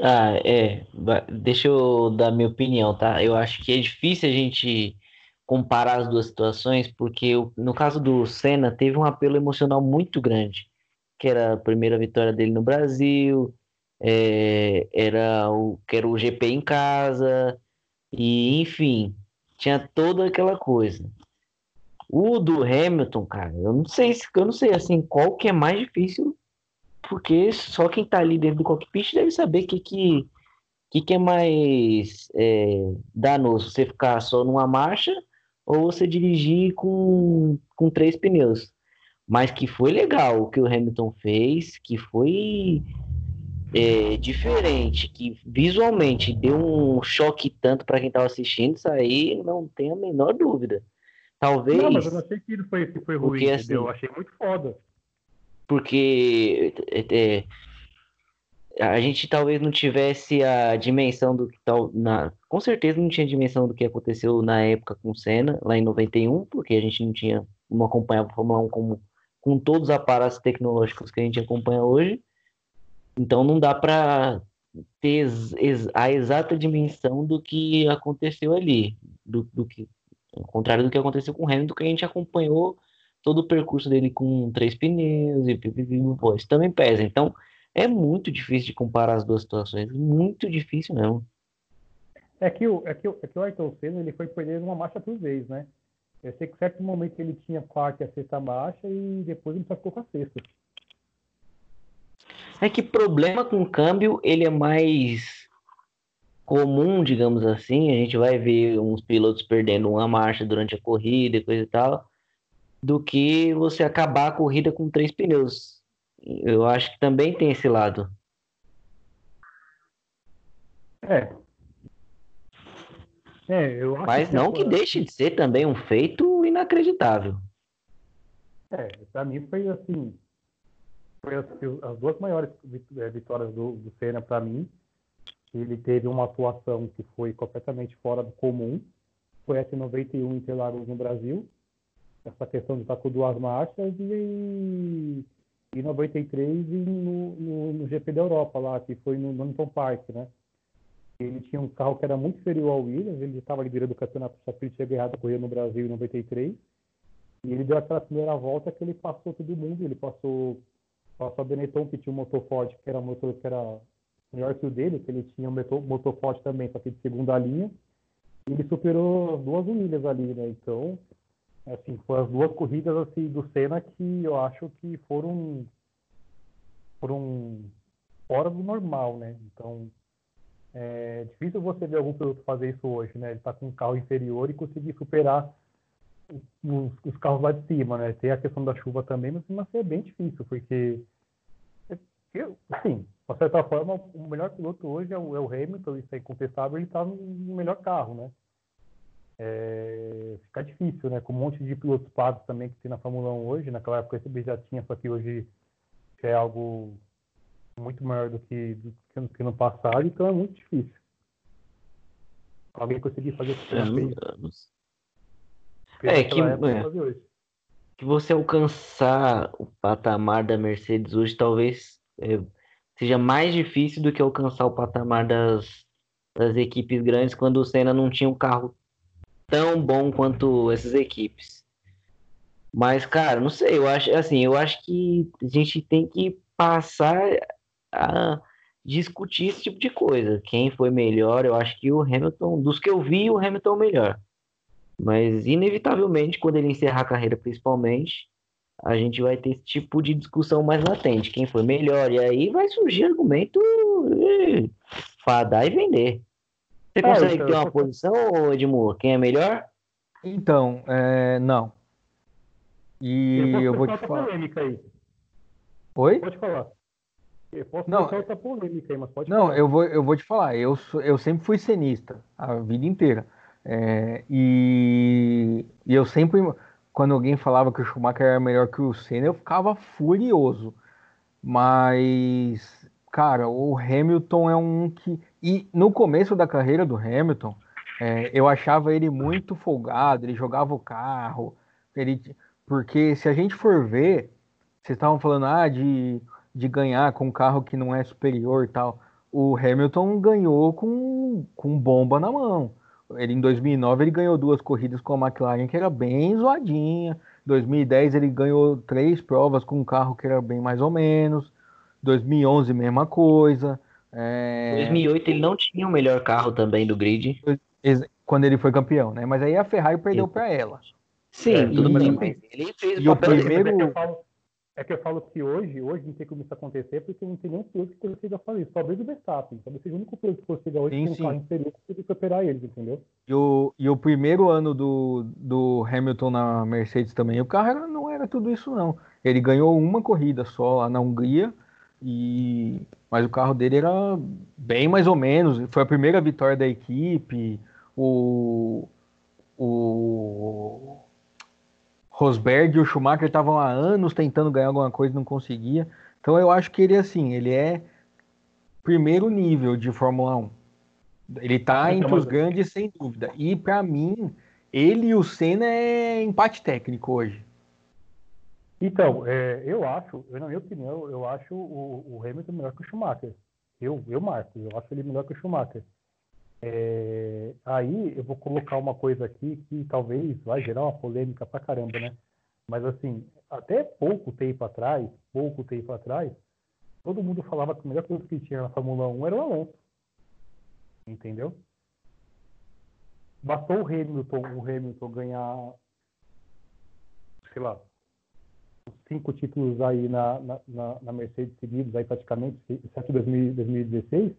Ah, é. Deixa eu dar minha opinião, tá? Eu acho que é difícil a gente comparar as duas situações, porque no caso do Senna teve um apelo emocional muito grande, que era a primeira vitória dele no Brasil, é, era o que era o GP em casa, e enfim, tinha toda aquela coisa. O do Hamilton, cara, eu não sei, eu não sei assim qual que é mais difícil porque só quem está ali dentro do cockpit deve saber o que, que, que, que é mais é, danoso, você ficar só numa marcha ou você dirigir com, com três pneus. Mas que foi legal o que o Hamilton fez, que foi é, diferente, que visualmente deu um choque tanto para quem estava assistindo, isso aí não tem a menor dúvida. Talvez. Não, mas eu não achei que foi, que foi ruim, porque, assim, eu achei muito foda porque é, a gente talvez não tivesse a dimensão do que tal na com certeza não tinha dimensão do que aconteceu na época com o Senna lá em 91 porque a gente não tinha não acompanhava a Fórmula 1 como com todos os aparatos tecnológicos que a gente acompanha hoje. Então não dá para ter a exata dimensão do que aconteceu ali do, do que ao contrário do que aconteceu com o Hamilton que a gente acompanhou todo o percurso dele com três pneus e pô, isso também pesa. Então, é muito difícil de comparar as duas situações, muito difícil mesmo. É que o, é que o, é que o Ayrton Senna ele foi perder uma marcha por vez, né? Eu sei que em certo momento ele tinha a quarta e a sexta marcha e depois ele só ficou com a sexta. É que problema com câmbio ele é mais comum, digamos assim, a gente vai ver uns pilotos perdendo uma marcha durante a corrida e coisa e tal, do que você acabar a corrida com três pneus. Eu acho que também tem esse lado. É. É, eu acho Mas que não que deixe de ser também um feito inacreditável. É, pra mim foi assim. Foi as, as duas maiores é, vitórias do, do Senna para mim. Ele teve uma atuação que foi completamente fora do comum. Foi essa 91 Interlagos no Brasil. Essa questão de estar com duas marchas e e 93 e no, no, no, GP da Europa lá, que foi no Donington Park, né? Ele tinha um carro que era muito inferior ao Williams, ele estava liderando o campeonato, só que ele tinha ganhado a corrida no Brasil em 93. E ele deu aquela primeira volta que ele passou todo mundo, ele passou, passou a Benetton, que tinha um motor forte, que era um motor que era melhor que o dele, que ele tinha um motor, motor forte também, só que de segunda linha. E ele superou as duas Williams ali, né? Então, assim, foram as duas corridas assim, do Senna que eu acho que foram, foram fora do normal, né? Então, é difícil você ver algum piloto fazer isso hoje, né? Ele está com um carro inferior e conseguir superar os, os, carros lá de cima, né? Tem a questão da chuva também, mas mas é bem difícil, porque, eu, assim, de certa forma, o melhor piloto hoje é o, é o Hamilton, isso é incontestável, ele está no melhor carro, né? É, fica difícil, né? Com um monte de pilotos pagos também que tem na Fórmula 1 hoje, naquela época esse já tinha, só que hoje é algo muito maior do que, do que no passado, então é muito difícil. Alguém conseguir fazer isso. É, é que, é, que você alcançar o patamar da Mercedes hoje talvez é, seja mais difícil do que alcançar o patamar das, das equipes grandes quando o Senna não tinha um carro tão bom quanto essas equipes. Mas, cara, não sei, eu acho assim, eu acho que a gente tem que passar a discutir esse tipo de coisa. Quem foi melhor, eu acho que o Hamilton, dos que eu vi, o Hamilton é melhor. Mas, inevitavelmente, quando ele encerrar a carreira, principalmente, a gente vai ter esse tipo de discussão mais latente. Quem foi melhor? E aí vai surgir argumento fadar e vender. Você é, consegue então, ter uma posição, Edmur? Quem é melhor? Então, é, não. E eu, eu vou te falar. Polêmica aí. Oi? Pode falar. Eu posso não, outra polêmica aí, mas pode Não, falar. eu vou, eu vou te falar. Eu, sou, eu sempre fui cenista a vida inteira. É, e, e eu sempre, quando alguém falava que o Schumacher era melhor que o Senna, eu ficava furioso. Mas, cara, o Hamilton é um que e no começo da carreira do Hamilton, é, eu achava ele muito folgado, ele jogava o carro, ele, porque se a gente for ver, vocês estavam falando ah, de, de ganhar com um carro que não é superior e tal. O Hamilton ganhou com, com bomba na mão. Ele em 2009 ele ganhou duas corridas com a McLaren que era bem zoadinha. 2010 ele ganhou três provas com um carro que era bem mais ou menos. 2011 mesma coisa. É... 2008 ele não tinha o melhor carro também do grid. Quando ele foi campeão, né? Mas aí a Ferrari perdeu para ela. Sim, é, tudo bem, mas ele fez e o primeiro... É que, falo, é que eu falo que hoje, hoje não tem como isso acontecer, porque não tem nenhum piloto que consiga fazer isso. Talvez o Verstappen, talvez seja o único piloto que consiga hoje sim, ter um sim. carro inferior que consiga superar eles, entendeu? E o, e o primeiro ano do, do Hamilton na Mercedes também, o carro era, não era tudo isso não. Ele ganhou uma corrida só lá na Hungria, e mas o carro dele era bem mais ou menos. Foi a primeira vitória da equipe. O, o Rosberg e o Schumacher estavam há anos tentando ganhar alguma coisa e não conseguia. Então eu acho que ele assim, ele é primeiro nível de Fórmula 1. Ele está entre os grandes sem dúvida. E para mim, ele e o Senna é empate técnico hoje. Então, é, eu acho, na minha opinião, eu acho o, o, Hamilton melhor que o Schumacher. Eu, eu marco, eu acho ele melhor que o Schumacher. É, aí eu vou colocar uma coisa aqui que talvez vai gerar uma polêmica pra caramba, né? Mas assim, até pouco tempo atrás, pouco tempo atrás, todo mundo falava que o melhor coisa que tinha na Fórmula 1 era o Alonso. Entendeu? Bastou o Hamilton, o Hamilton ganhar, sei lá, cinco títulos aí na, na, na Mercedes seguidos, aí praticamente, exceto 2016,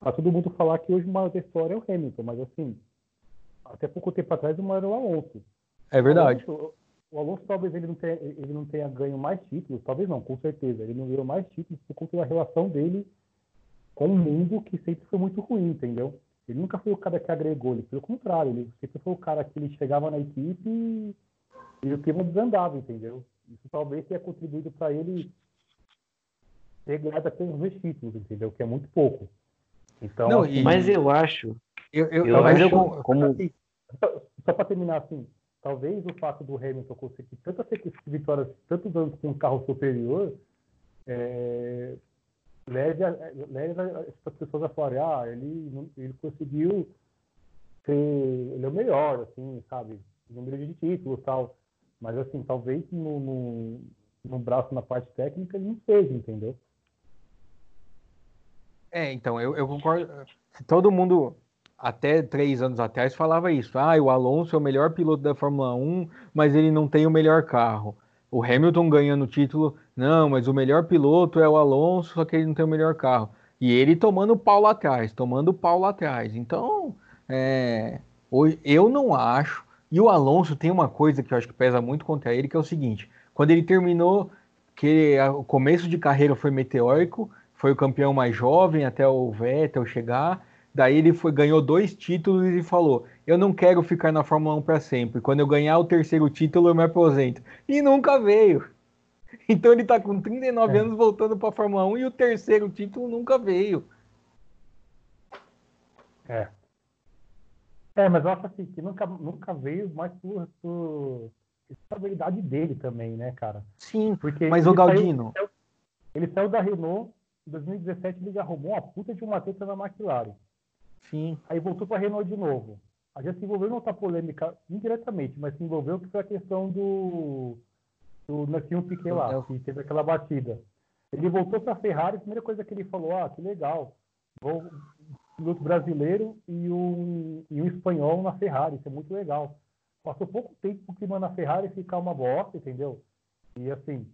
Pra todo mundo falar que hoje o maior da história é o Hamilton, mas assim, até pouco tempo atrás o maior era o Alonso. É verdade. O Alonso, o Alonso talvez ele não, tenha, ele não tenha ganho mais títulos, talvez não, com certeza. Ele não ganhou mais títulos por conta da relação dele com o mundo, que sempre foi muito ruim, entendeu? Ele nunca foi o cara que agregou, ele pelo contrário, ele sempre foi o cara que ele chegava na equipe e, e o clima desandava, entendeu? Isso talvez tenha contribuído para ele ter ganhado apenas dois títulos, entendeu? Que é muito pouco. Então, não, assim, mas eu acho. Eu, eu, eu acho eu, como. Assim, só, só para terminar assim, talvez o fato do Hamilton conseguir tantas vitórias, tantos anos com um carro superior, é, leve, a, leve as pessoas a falarem, ah, ele, ele conseguiu ser, ele é o melhor, assim, sabe? Número de títulos tal. Mas, assim, talvez no, no, no braço, na parte técnica, ele não seja, entendeu? É, então, eu, eu concordo. Todo mundo, até três anos atrás, falava isso. Ah, o Alonso é o melhor piloto da Fórmula 1, mas ele não tem o melhor carro. O Hamilton ganhando o título, não, mas o melhor piloto é o Alonso, só que ele não tem o melhor carro. E ele tomando pau lá atrás, tomando pau lá atrás. Então, é, eu não acho. E o Alonso tem uma coisa que eu acho que pesa muito contra ele, que é o seguinte: quando ele terminou, que o começo de carreira foi meteórico, foi o campeão mais jovem até o Vettel chegar. Daí ele foi, ganhou dois títulos e falou: Eu não quero ficar na Fórmula 1 para sempre. Quando eu ganhar o terceiro título, eu me aposento. E nunca veio. <laughs> Então ele está com 39 é. anos voltando para a Fórmula 1 e o terceiro título nunca veio. É. É, mas eu acho assim que nunca, nunca veio mais por, por estabilidade dele também, né, cara? Sim, Porque mas o Galdino. Saiu, ele saiu da Renault em 2017 ele já arrumou uma puta de uma treta na McLaren. Sim. Aí voltou para a Renault de novo. Aí já se envolveu numa polêmica indiretamente, mas se envolveu que foi a questão do, do Nelson Piquet lá, que teve aquela batida. Ele voltou para a Ferrari, a primeira coisa que ele falou, ah, que legal, vou piloto brasileiro e um, e um espanhol na Ferrari, isso é muito legal. Passou pouco tempo o clima na Ferrari ficar uma bosta, entendeu? E assim,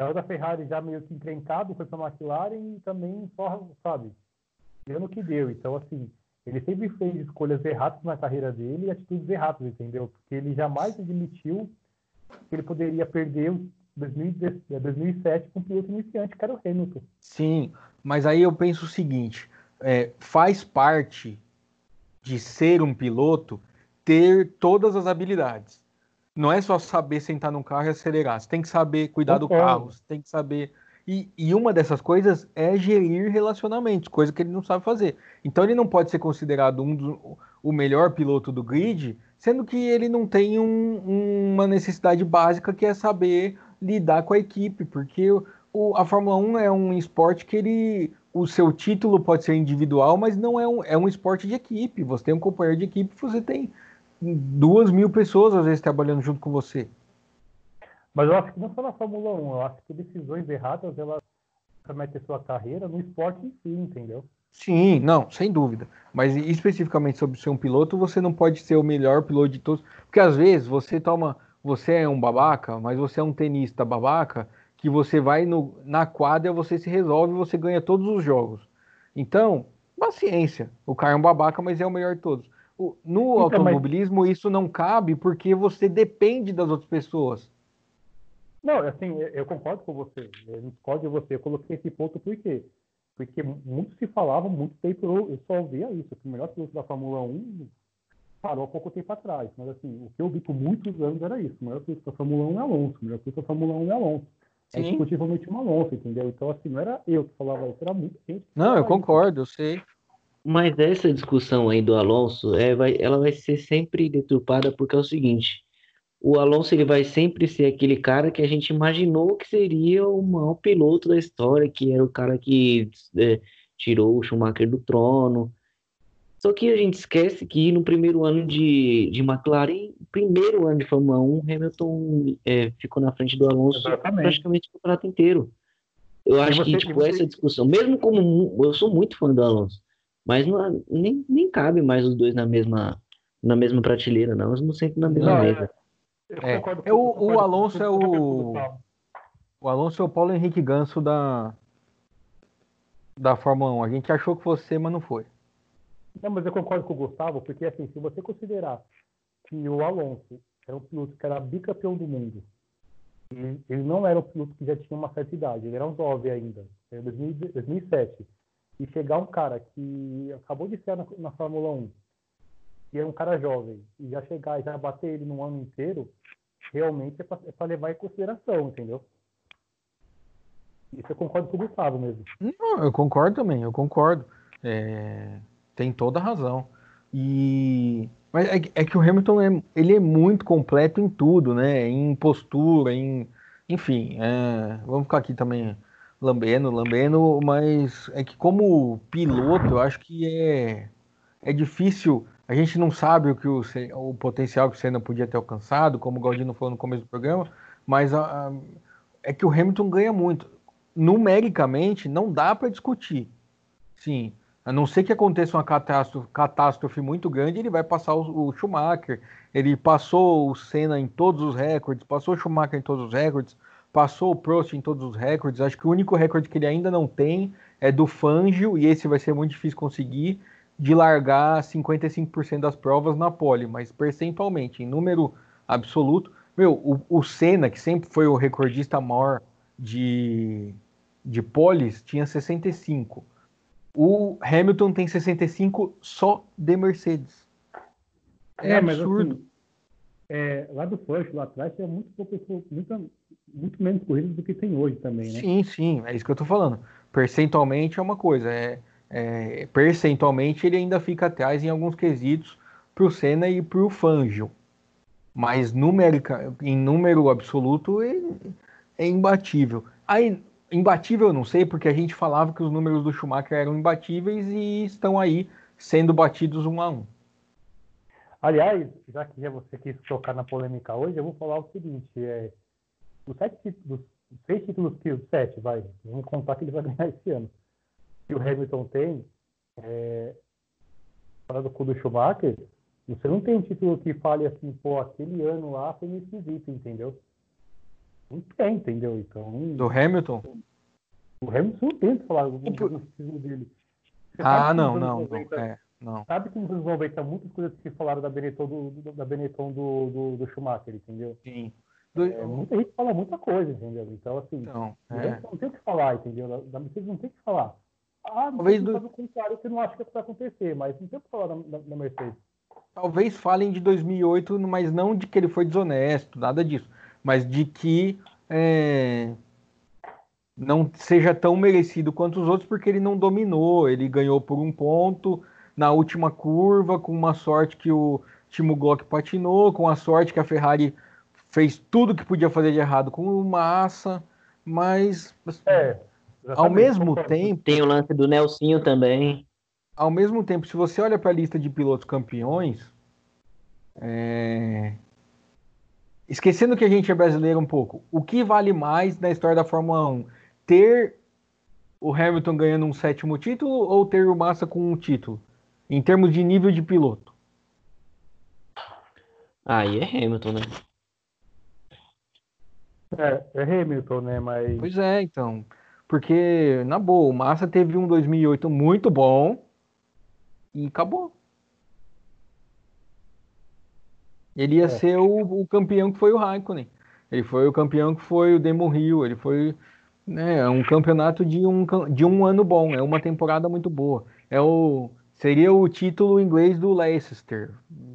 Saiu da Ferrari já meio que encrencado, foi para McLaren e também só, sabe, deu no que deu. Então, assim, ele sempre fez escolhas erradas na carreira dele e atitudes erradas, entendeu? Porque ele jamais admitiu que ele poderia perder 2007 é, com o piloto iniciante, que era o Hamilton. Sim, mas aí eu penso o seguinte: é, faz parte de ser um piloto ter todas as habilidades não é só saber sentar num carro e acelerar. Você tem que saber cuidar do carro, você tem que saber. E, e, uma dessas coisas é gerir relacionamentos, coisa que ele não sabe fazer. Então ele não pode ser considerado um do, o melhor piloto do grid, sendo que ele não tem um, uma necessidade básica que é saber lidar com a equipe, porque o, a Fórmula 1 é um esporte que ele. O seu título pode ser individual, mas não é um, é um esporte de equipe. Você tem um companheiro de equipe, você tem duas mil pessoas às vezes trabalhando junto com você. Mas eu acho que não só na Fórmula 1, eu acho que decisões erradas elas comprometem sua carreira no esporte em si, entendeu? Sim, não, sem dúvida. Mas especificamente sobre ser um piloto, você não pode ser o melhor piloto de todos. Porque às vezes você toma. Você é um babaca, mas você é um tenista babaca, que você vai no, na quadra, você se resolve você ganha todos os jogos. Então, paciência. O cara é um babaca, mas é o melhor de todos no então, automobilismo mas... isso não cabe porque você depende das outras pessoas. Não, assim, eu concordo com você. Eu discordo de você. Eu coloquei esse ponto por quê? Porque muito se falava muito tempo, eu, só ouvia isso, que o melhor piloto da Fórmula 1 parou há pouco tempo atrás. Mas assim, o que eu vi por muitos anos era isso. O melhor piloto da Fórmula 1 é Alonso. O melhor piloto da Fórmula 1 é Alonso. É Sim. É discutivelmente um Alonso, entendeu? Então, assim, não era eu que falava isso, era muita gente. Não, eu concordo, isso. eu sei. Mas essa discussão aí do Alonso, é, vai, ela vai ser sempre deturpada porque é o seguinte, o Alonso ele vai sempre ser aquele cara que a gente imaginou que seria o maior piloto da história, que era o cara que é, tirou o Schumacher do trono. Só que a gente esquece que no primeiro ano de, de McLaren, primeiro ano de Fórmula 1, Hamilton é, ficou na frente do Alonso Exatamente. praticamente o campeonato inteiro. Eu acho que tipo, essa discussão, mesmo como eu sou muito fã do Alonso, mas não, nem, nem cabe mais os dois na mesma, na mesma prateleira, não. Eles não sentem na mesma não, mesa. É, é, é o, o Alonso é o. O Alonso é o Paulo Henrique Ganso da. da Fórmula 1. A gente achou que fosse, mas não foi. Não, mas eu concordo com o Gustavo, porque assim, se você considerar que o Alonso era um piloto que era bicampeão do mundo, ele, ele não era um piloto que já tinha uma certa idade, ele era um jovem ainda, em 2007. E chegar um cara que acabou de ser na, na Fórmula 1, e é um cara jovem, e já chegar e já bater ele no ano inteiro, realmente é para é levar em consideração, entendeu? Isso eu concordo com o Gustavo mesmo. Não, eu concordo também, eu concordo. É, tem toda a razão. E mas é, é, que o Hamilton é, ele é muito completo em tudo, né? Em postura, em enfim. É, vamos ficar aqui também lambendo, lambendo, mas é que como piloto, eu acho que é é difícil. A gente não sabe o que o, o potencial que o Senna podia ter alcançado, como o Galdino falou no começo do programa, mas a, a, é que o Hamilton ganha muito numericamente não dá para discutir. Sim, a não ser que aconteça uma catástrofe, catástrofe muito grande, ele vai passar o, o, Schumacher. Ele passou o Senna em todos os recordes, passou o Schumacher em todos os recordes, passou o Prost em todos os recordes. Acho que o único recorde que ele ainda não tem é do Fangio, e esse vai ser muito difícil conseguir, de largar 55% das provas na pole, mas percentualmente, em número absoluto. Meu, o, o Senna, que sempre foi o recordista maior de, de poles tinha 65. O Hamilton tem 65 só de Mercedes. É, é absurdo. Assim, é, lá do Porsche, lá atrás, tinha muito, muito, muito menos corridas do que tem hoje também, né? Sim, sim, é isso que eu tô falando. Percentualmente é uma coisa, é, é percentualmente ele ainda fica atrás em alguns quesitos pro Senna e pro Fangio. Mas numérica, em número absoluto, ele, é imbatível. Aí, imbatível eu não sei, porque a gente falava que os números do Schumacher eram imbatíveis e estão aí sendo batidos um a um. Aliás, já que você quis tocar na polêmica hoje, eu vou falar o seguinte: é, os, sete, dos seis títulos que o sete, vai, vamos contar que ele vai <laughs> ganhar esse ano, que o Hamilton tem, é, fora do do Schumacher, você não tem um título que fale assim, pô, aquele ano lá foi meio esquisito, entendeu? Não tem, entendeu? Então. Do Hamilton? O Hamilton não tem que falar do estilo dele. Você ah, não, não, 90, não, é, não. Sabe que nos anos 90 muitas coisas que falaram da Benetton do, do da Benetton do, do, do, Schumacher, entendeu? Sim. Do... É, muita gente fala muita coisa, entendeu? Então, assim, então, é. não tem o que falar, entendeu? Da Mercedes não tem o que falar. Ah, talvez do... o contrário que não acho que vai acontecer, mas não tem o que falar da, da, da Mercedes. Talvez falem de 2008, mas não de que ele foi desonesto, nada disso mas de que é, não seja tão merecido quanto os outros, porque ele não dominou, ele ganhou por um ponto na última curva, com uma sorte que o Timo Glock patinou, com a sorte que a Ferrari fez tudo que podia fazer de errado com o Massa, mas é, ao mesmo tempo tem o lance do Nelsinho também. Ao mesmo tempo, se você olha para a lista de pilotos campeões, é, esquecendo que a gente é brasileiro um pouco, o que vale mais na história da Fórmula 1? Ter o Hamilton ganhando um sétimo título ou ter o Massa com um título? Em termos de nível de piloto. Aí é Hamilton, né? É, é Hamilton, né? Mas... Pois é, então. Porque, na boa, o Massa teve um 2008 muito bom e acabou. Ele ia é. ser o, o, campeão que foi o Raikkonen. Ele foi o campeão que foi o Demon Hill. Ele foi né, um campeonato de um, de um ano bom. É uma temporada muito boa. É o, seria o título inglês do Leicester,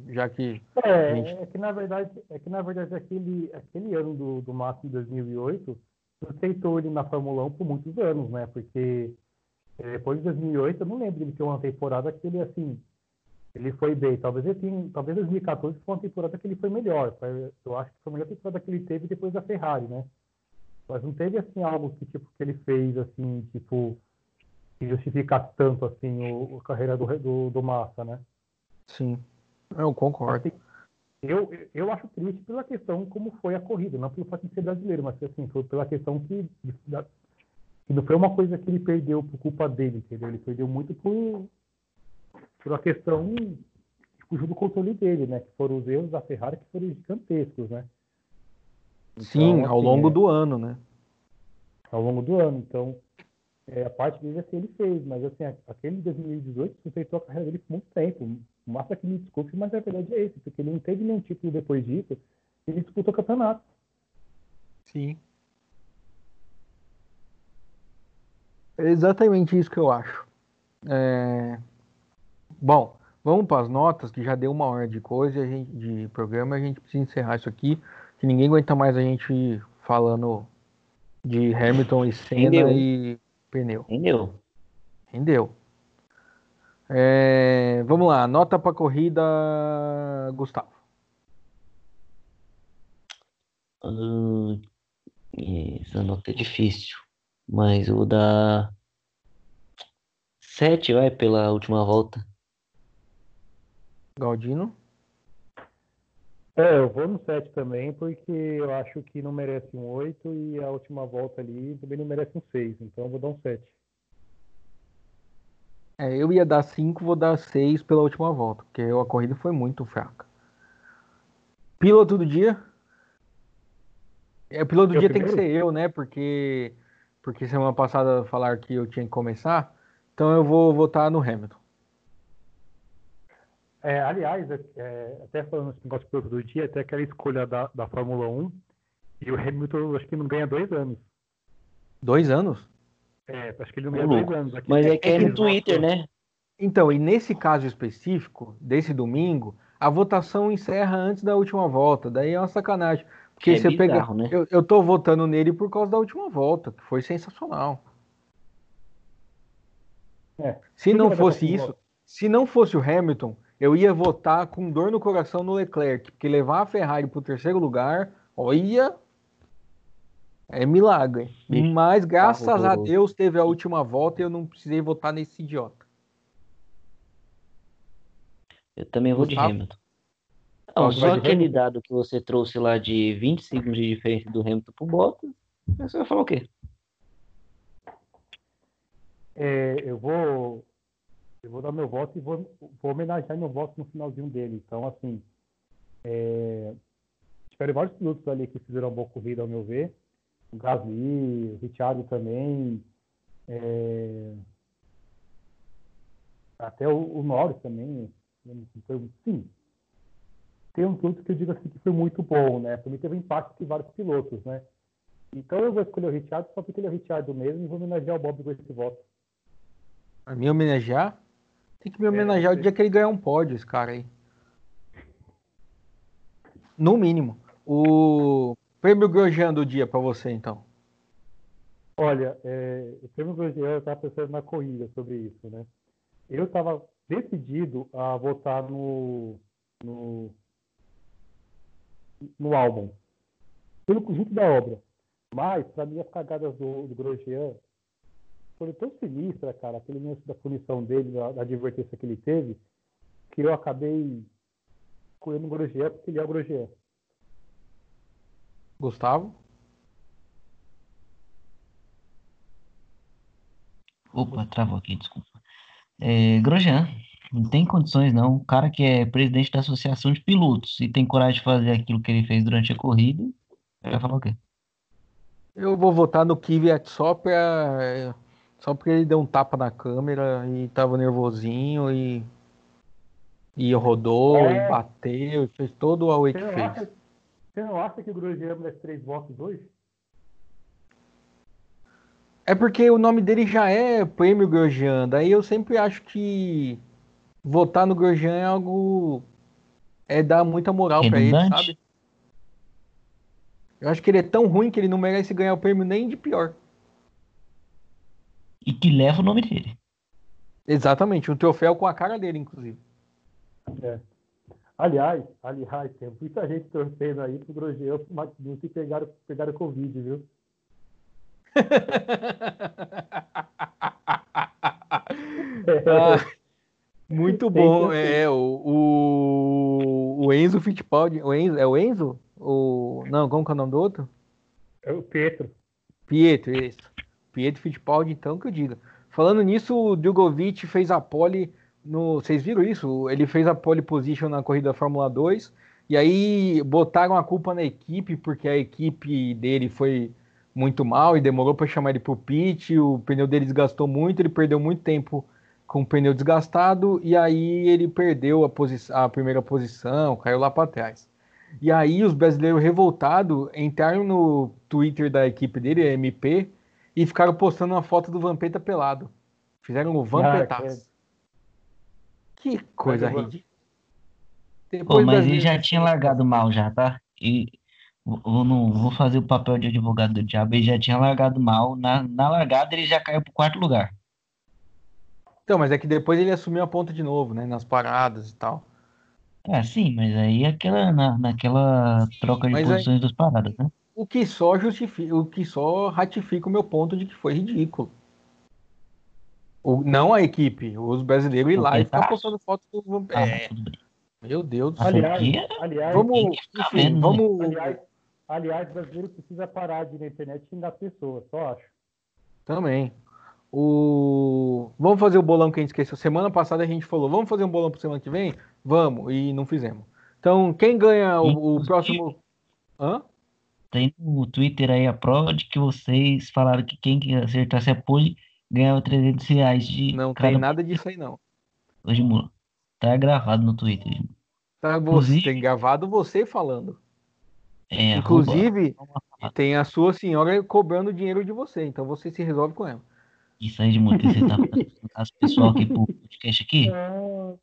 já que. É, gente... é que na verdade, é que na verdade aquele, aquele ano do, do de 2008 aceitou ele na Fórmula 1 por muitos anos, né? Porque é, depois de 2008 eu não lembro de ter uma temporada que ele assim ele foi bem. Talvez ele tenha, talvez 2014 foi uma temporada que ele foi melhor. Eu acho que foi a melhor temporada que ele teve depois da Ferrari, né? Mas não teve assim algo que tipo que ele fez assim, tipo que justificasse tanto assim o, a carreira do, do, do Massa, né? Sim, eu concordo. Assim, eu, eu acho triste pela questão como foi a corrida, não pelo fato de ser brasileiro, mas assim, foi pela questão que, que não foi uma coisa que ele perdeu por culpa dele, entendeu? Ele perdeu muito por, uma questão que fugiu do controle dele, né? Que foram os erros da Ferrari que foram gigantescos, né? Então, Sim, ao assim, longo é, do ano, né? Ao longo do ano. Então, É, a parte dele assim ele fez, mas assim, aquele 2018 sustentou a carreira dele por muito tempo. Massa que me desculpe, mas a verdade é esse, porque ele não teve nenhum título depois disso, ele disputou o campeonato. Sim. É exatamente isso que eu acho. É... Bom, vamos para as notas, que já deu uma hora de coisa, gente, de programa, a gente precisa encerrar isso aqui, que ninguém aguenta mais a gente falando de Hamilton e Senna Rendeu. e pneu. Rendeu. Rendeu. É... Vamos lá, nota para corrida, Gustavo. Uh, essa nota é difícil, mas eu vou dar Sete, vai, pela última volta. Galdino? É, eu vou no 7 também, porque eu acho que não merece um 8 e a última volta ali também não merece um 6, então eu vou dar um 7. É, eu ia dar 5, vou dar 6 pela última volta, porque a corrida foi muito fraca. Piloto do dia? É, o piloto do eu dia primeiro? tem que ser eu, né? Porque, porque semana passada falaram que eu tinha que começar. Então eu vou votar no Hamilton. É, aliás, é, é até falando esse negócio do dia, até aquela escolha da, da Fórmula 1, e o Hamilton acho que não ganha dois anos. Dois anos? É, acho que ele não ganha dois anos. Aqui Mas é que é no Twitter, né? Então, e nesse caso específico, desse domingo, a votação encerra antes da última volta. Daí é uma sacanagem. Porque é você bizarro, pega. Né? Eu, eu tô votando nele por causa da última volta, que foi sensacional. É. Se não fosse isso, se não fosse o Hamilton, eu ia votar com dor no coração no Leclerc, porque levar a Ferrari para o terceiro lugar, olha, é milagre. Mas graças a Deus teve a última volta e eu não precisei votar nesse idiota. Eu também vou de Hamilton. Não, só aquele Hamilton? dado que você trouxe lá de 20 segundos de diferença do Hamilton pro Bottas, você vai falar o quê? É, eu vou eu vou dar meu voto e vou, vou homenagear meu voto no finalzinho dele. Então, assim, é, tiveram vários pilotos ali que fizeram uma boa corrida, ao meu ver. O Gasly, o Richard também. É, até o, o Norris também. Foi, sim, tem um piloto que eu digo assim que foi muito bom, né? Também teve impacto de vários pilotos, né? Então eu vou escolher o Richard só porque ele é o Richard mesmo e vou homenagear o Bob com esse voto. A me homenagear? Tem que me é, homenagear é, o dia que ele ganhar um pódio, esse cara aí. No mínimo. O prêmio Grosjean do dia para você, então. Olha, é, o prêmio Grosjean, eu estava pensando na corrida sobre isso, né? Eu estava decidido a votar no, no, no álbum, pelo conjunto da obra. Mas, para mim, as cagadas do, do Grosjean foi tão sinistra, cara, aquele lance da punição dele, da, da, advertência que ele teve, que eu acabei escolhendo o Grosjean porque ele é o Grosjean. Gustavo? Opa, travou aqui, desculpa. É, Grosjean, não tem condições não. O cara que é presidente da associação de pilotos e tem coragem de fazer aquilo que ele fez durante a corrida, vai falar o quê? Eu vou votar no Kvyat só para só porque ele deu um tapa na câmera e tava nervosinho e. E rodou, é. e bateu, e fez todo o away que fez. Acha, você não acha que o Grosjean merece três votos hoje? É porque o nome dele já é Prêmio Grosjean, daí eu sempre acho que votar no Grosjean é algo. é dar muita moral para ele, sabe? Eu acho que ele é tão ruim que ele não merece ganhar o prêmio nem de pior e que leva o nome dele. Exatamente, um troféu com a cara dele, inclusive. É. Aliás, aliás, tem muita gente torcendo aí pro Grosjean não se pegaram, pegaram Covid, viu? <laughs> ah, muito bom. É, o, o, o Enzo Fittipaldi. O Enzo, é o Enzo? O, não, como que é o nome do outro? É o Pietro. Pietro, isso. Pietro Fittipaldi, então, que eu diga. Falando nisso, o Djokovic fez a pole no. Vocês viram isso? Ele fez a pole position na corrida da Fórmula 2. E aí botaram a culpa na equipe, porque a equipe dele foi muito mal e demorou para chamar ele para o pit. O pneu dele desgastou muito, ele perdeu muito tempo com o pneu desgastado e aí ele perdeu a, posi a primeira posição, caiu lá para trás. E aí os brasileiros revoltados entraram no Twitter da equipe dele, a MP, e ficaram postando uma foto do Vampeta pelado. Fizeram o Vampetaço. Ah, que coisa ridícula. Pô, mas ele já tinha largado mal já, tá? E vou, não, vou fazer o papel de advogado do diabo, ele já tinha largado mal. Na, na largada ele já caiu pro quarto lugar. Então, mas é que depois ele assumiu a ponta de novo, né? Nas paradas e tal. É, sim, mas aí é aquela, na, naquela troca de mas posições aí, das paradas, né? O que só justifica, o que só ratifica o meu ponto de que foi ridículo. O, não a equipe, os brasileiros ir lá e ficar postando foto do ah, é, Meu Deus do céu. Aliás, aliás, vamos, enfim, né? vamos... Aliás, aliás, brasileiro precisa parar de ir na internet e xingar pessoas, só acho. Também. O... Vamos fazer o bolão que a gente esqueceu. Semana passada a gente falou, vamos fazer um bolão para semana que vem? Vamos, e não fizemos. Então, quem ganha o, o próximo. Hã? Tem no Twitter aí a prova de que vocês falaram que quem acertasse a pole ganhava 300 reais de. Não cada... tem nada disso aí, não. Hoje, mula. Tá gravado no Twitter. Tá você, tem gravado você falando. É, Inclusive, tem a sua senhora cobrando dinheiro de você, então você se resolve com ela. Isso aí de muito você tá <laughs> as pessoal aqui pro podcast aqui.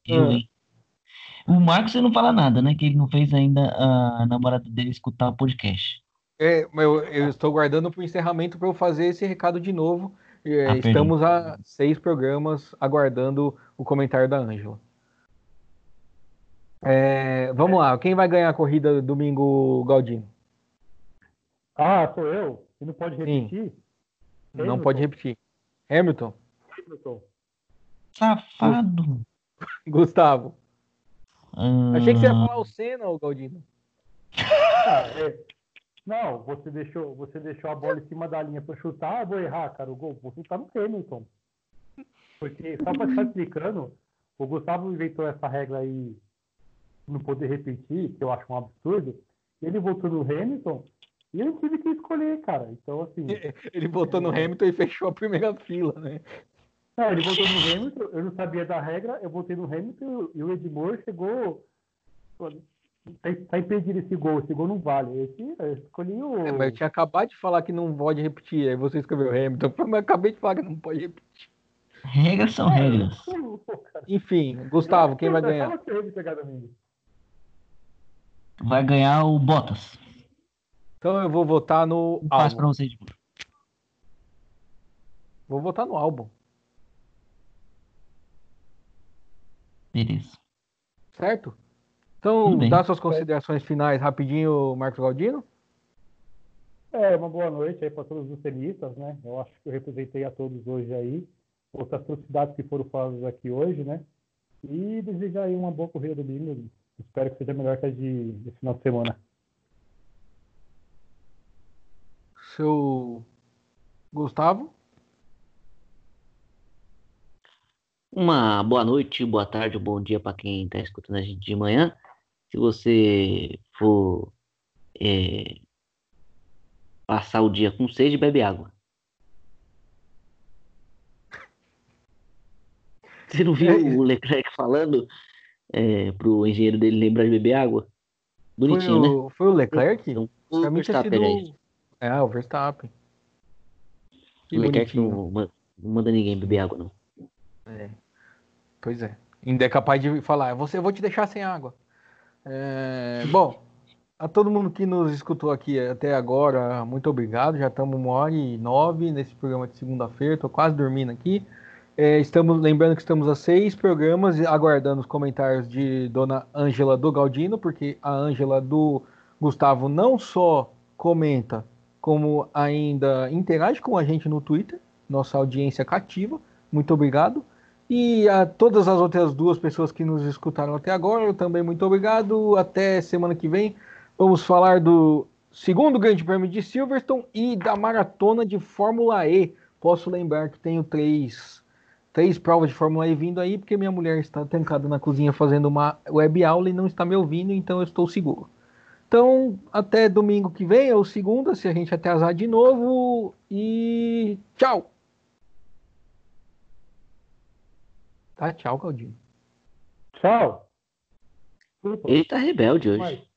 Eu, hein? O Marcos, você não fala nada, né? Que ele não fez ainda a namorada dele escutar o podcast. É, eu, eu estou guardando para o encerramento para eu fazer esse recado de novo. É, Estamos a seis programas aguardando o comentário da Ângela. É, vamos lá, quem vai ganhar a corrida domingo, Galdino? Ah, sou eu? E não pode repetir? Sim. Não pode repetir. Hamilton. Hamilton. Safado. <laughs> Gustavo. Hum... Achei que você ia falar o Senna, o Galdino. Ah, é. Não, você deixou, você deixou a bola em cima da linha para chutar, eu vou errar, cara. O gol, vou chutar no Hamilton. Porque, só para estar explicando, o Gustavo inventou essa regra aí, não poder repetir, que eu acho um absurdo. Ele voltou no Hamilton e eu tive que escolher, cara. Então, assim. Ele botou no Hamilton e fechou a primeira fila, né? Não, ele botou no Hamilton, eu não sabia da regra, eu botei no Hamilton e o Edmore chegou. Tá, tá impedido esse gol, esse gol não vale. Esse, eu escolhi o. É, mas eu tinha acabado de falar que não pode repetir, aí você escreveu Hamilton, <laughs> mas eu acabei de falar que não pode repetir. Regras <laughs> são regras. Enfim, Gustavo, quem vai ganhar? Vai ganhar o Bottas. Então eu vou votar no. Passo para vocês. Vou votar no álbum. Beleza. Certo? Então, dá suas considerações finais rapidinho, Marcos Galdino. É, uma boa noite aí para todos os tenistas, né? Eu acho que eu representei a todos hoje aí, outras atrocidades que foram faladas aqui hoje, né? E desejar aí uma boa corrida domingo. Espero que seja melhor que a de, de final de semana. Seu Gustavo? Uma boa noite, boa tarde, bom dia para quem está escutando a gente de manhã. Se você for é, passar o dia com sede, bebe água. <laughs> Você não viu é o Leclerc falando é, pro engenheiro dele lembrar de beber água? Bonitinho, foi o, né? Foi o Leclerc? Então, o Verstappen, sido... É, o Verstappen. Que o Leclerc não, não manda ninguém beber água, não. É. Pois é. Ainda é capaz de falar, você, eu vou te deixar sem água. É, bom, a todo mundo que nos escutou aqui até agora, muito obrigado. Já estamos uma hora e nove nesse programa de segunda-feira, estou quase dormindo aqui. É, estamos lembrando que estamos a seis programas aguardando os comentários de Dona Ângela do Galdino, porque a Ângela do Gustavo não só comenta, como ainda interage com a gente no Twitter, nossa audiência cativa. Muito obrigado. E a todas as outras duas pessoas que nos escutaram até agora, também muito obrigado. Até semana que vem. Vamos falar do segundo Grande Prêmio de Silverstone e da maratona de Fórmula E. Posso lembrar que tenho três, três provas de Fórmula E vindo aí, porque minha mulher está trancada na cozinha fazendo uma web aula e não está me ouvindo, então eu estou seguro. Então, até domingo que vem, ou segunda, se a gente até azar de novo. E tchau! Tá, tchau, Caldinho. Tchau. Ele tá rebelde hoje. Mas...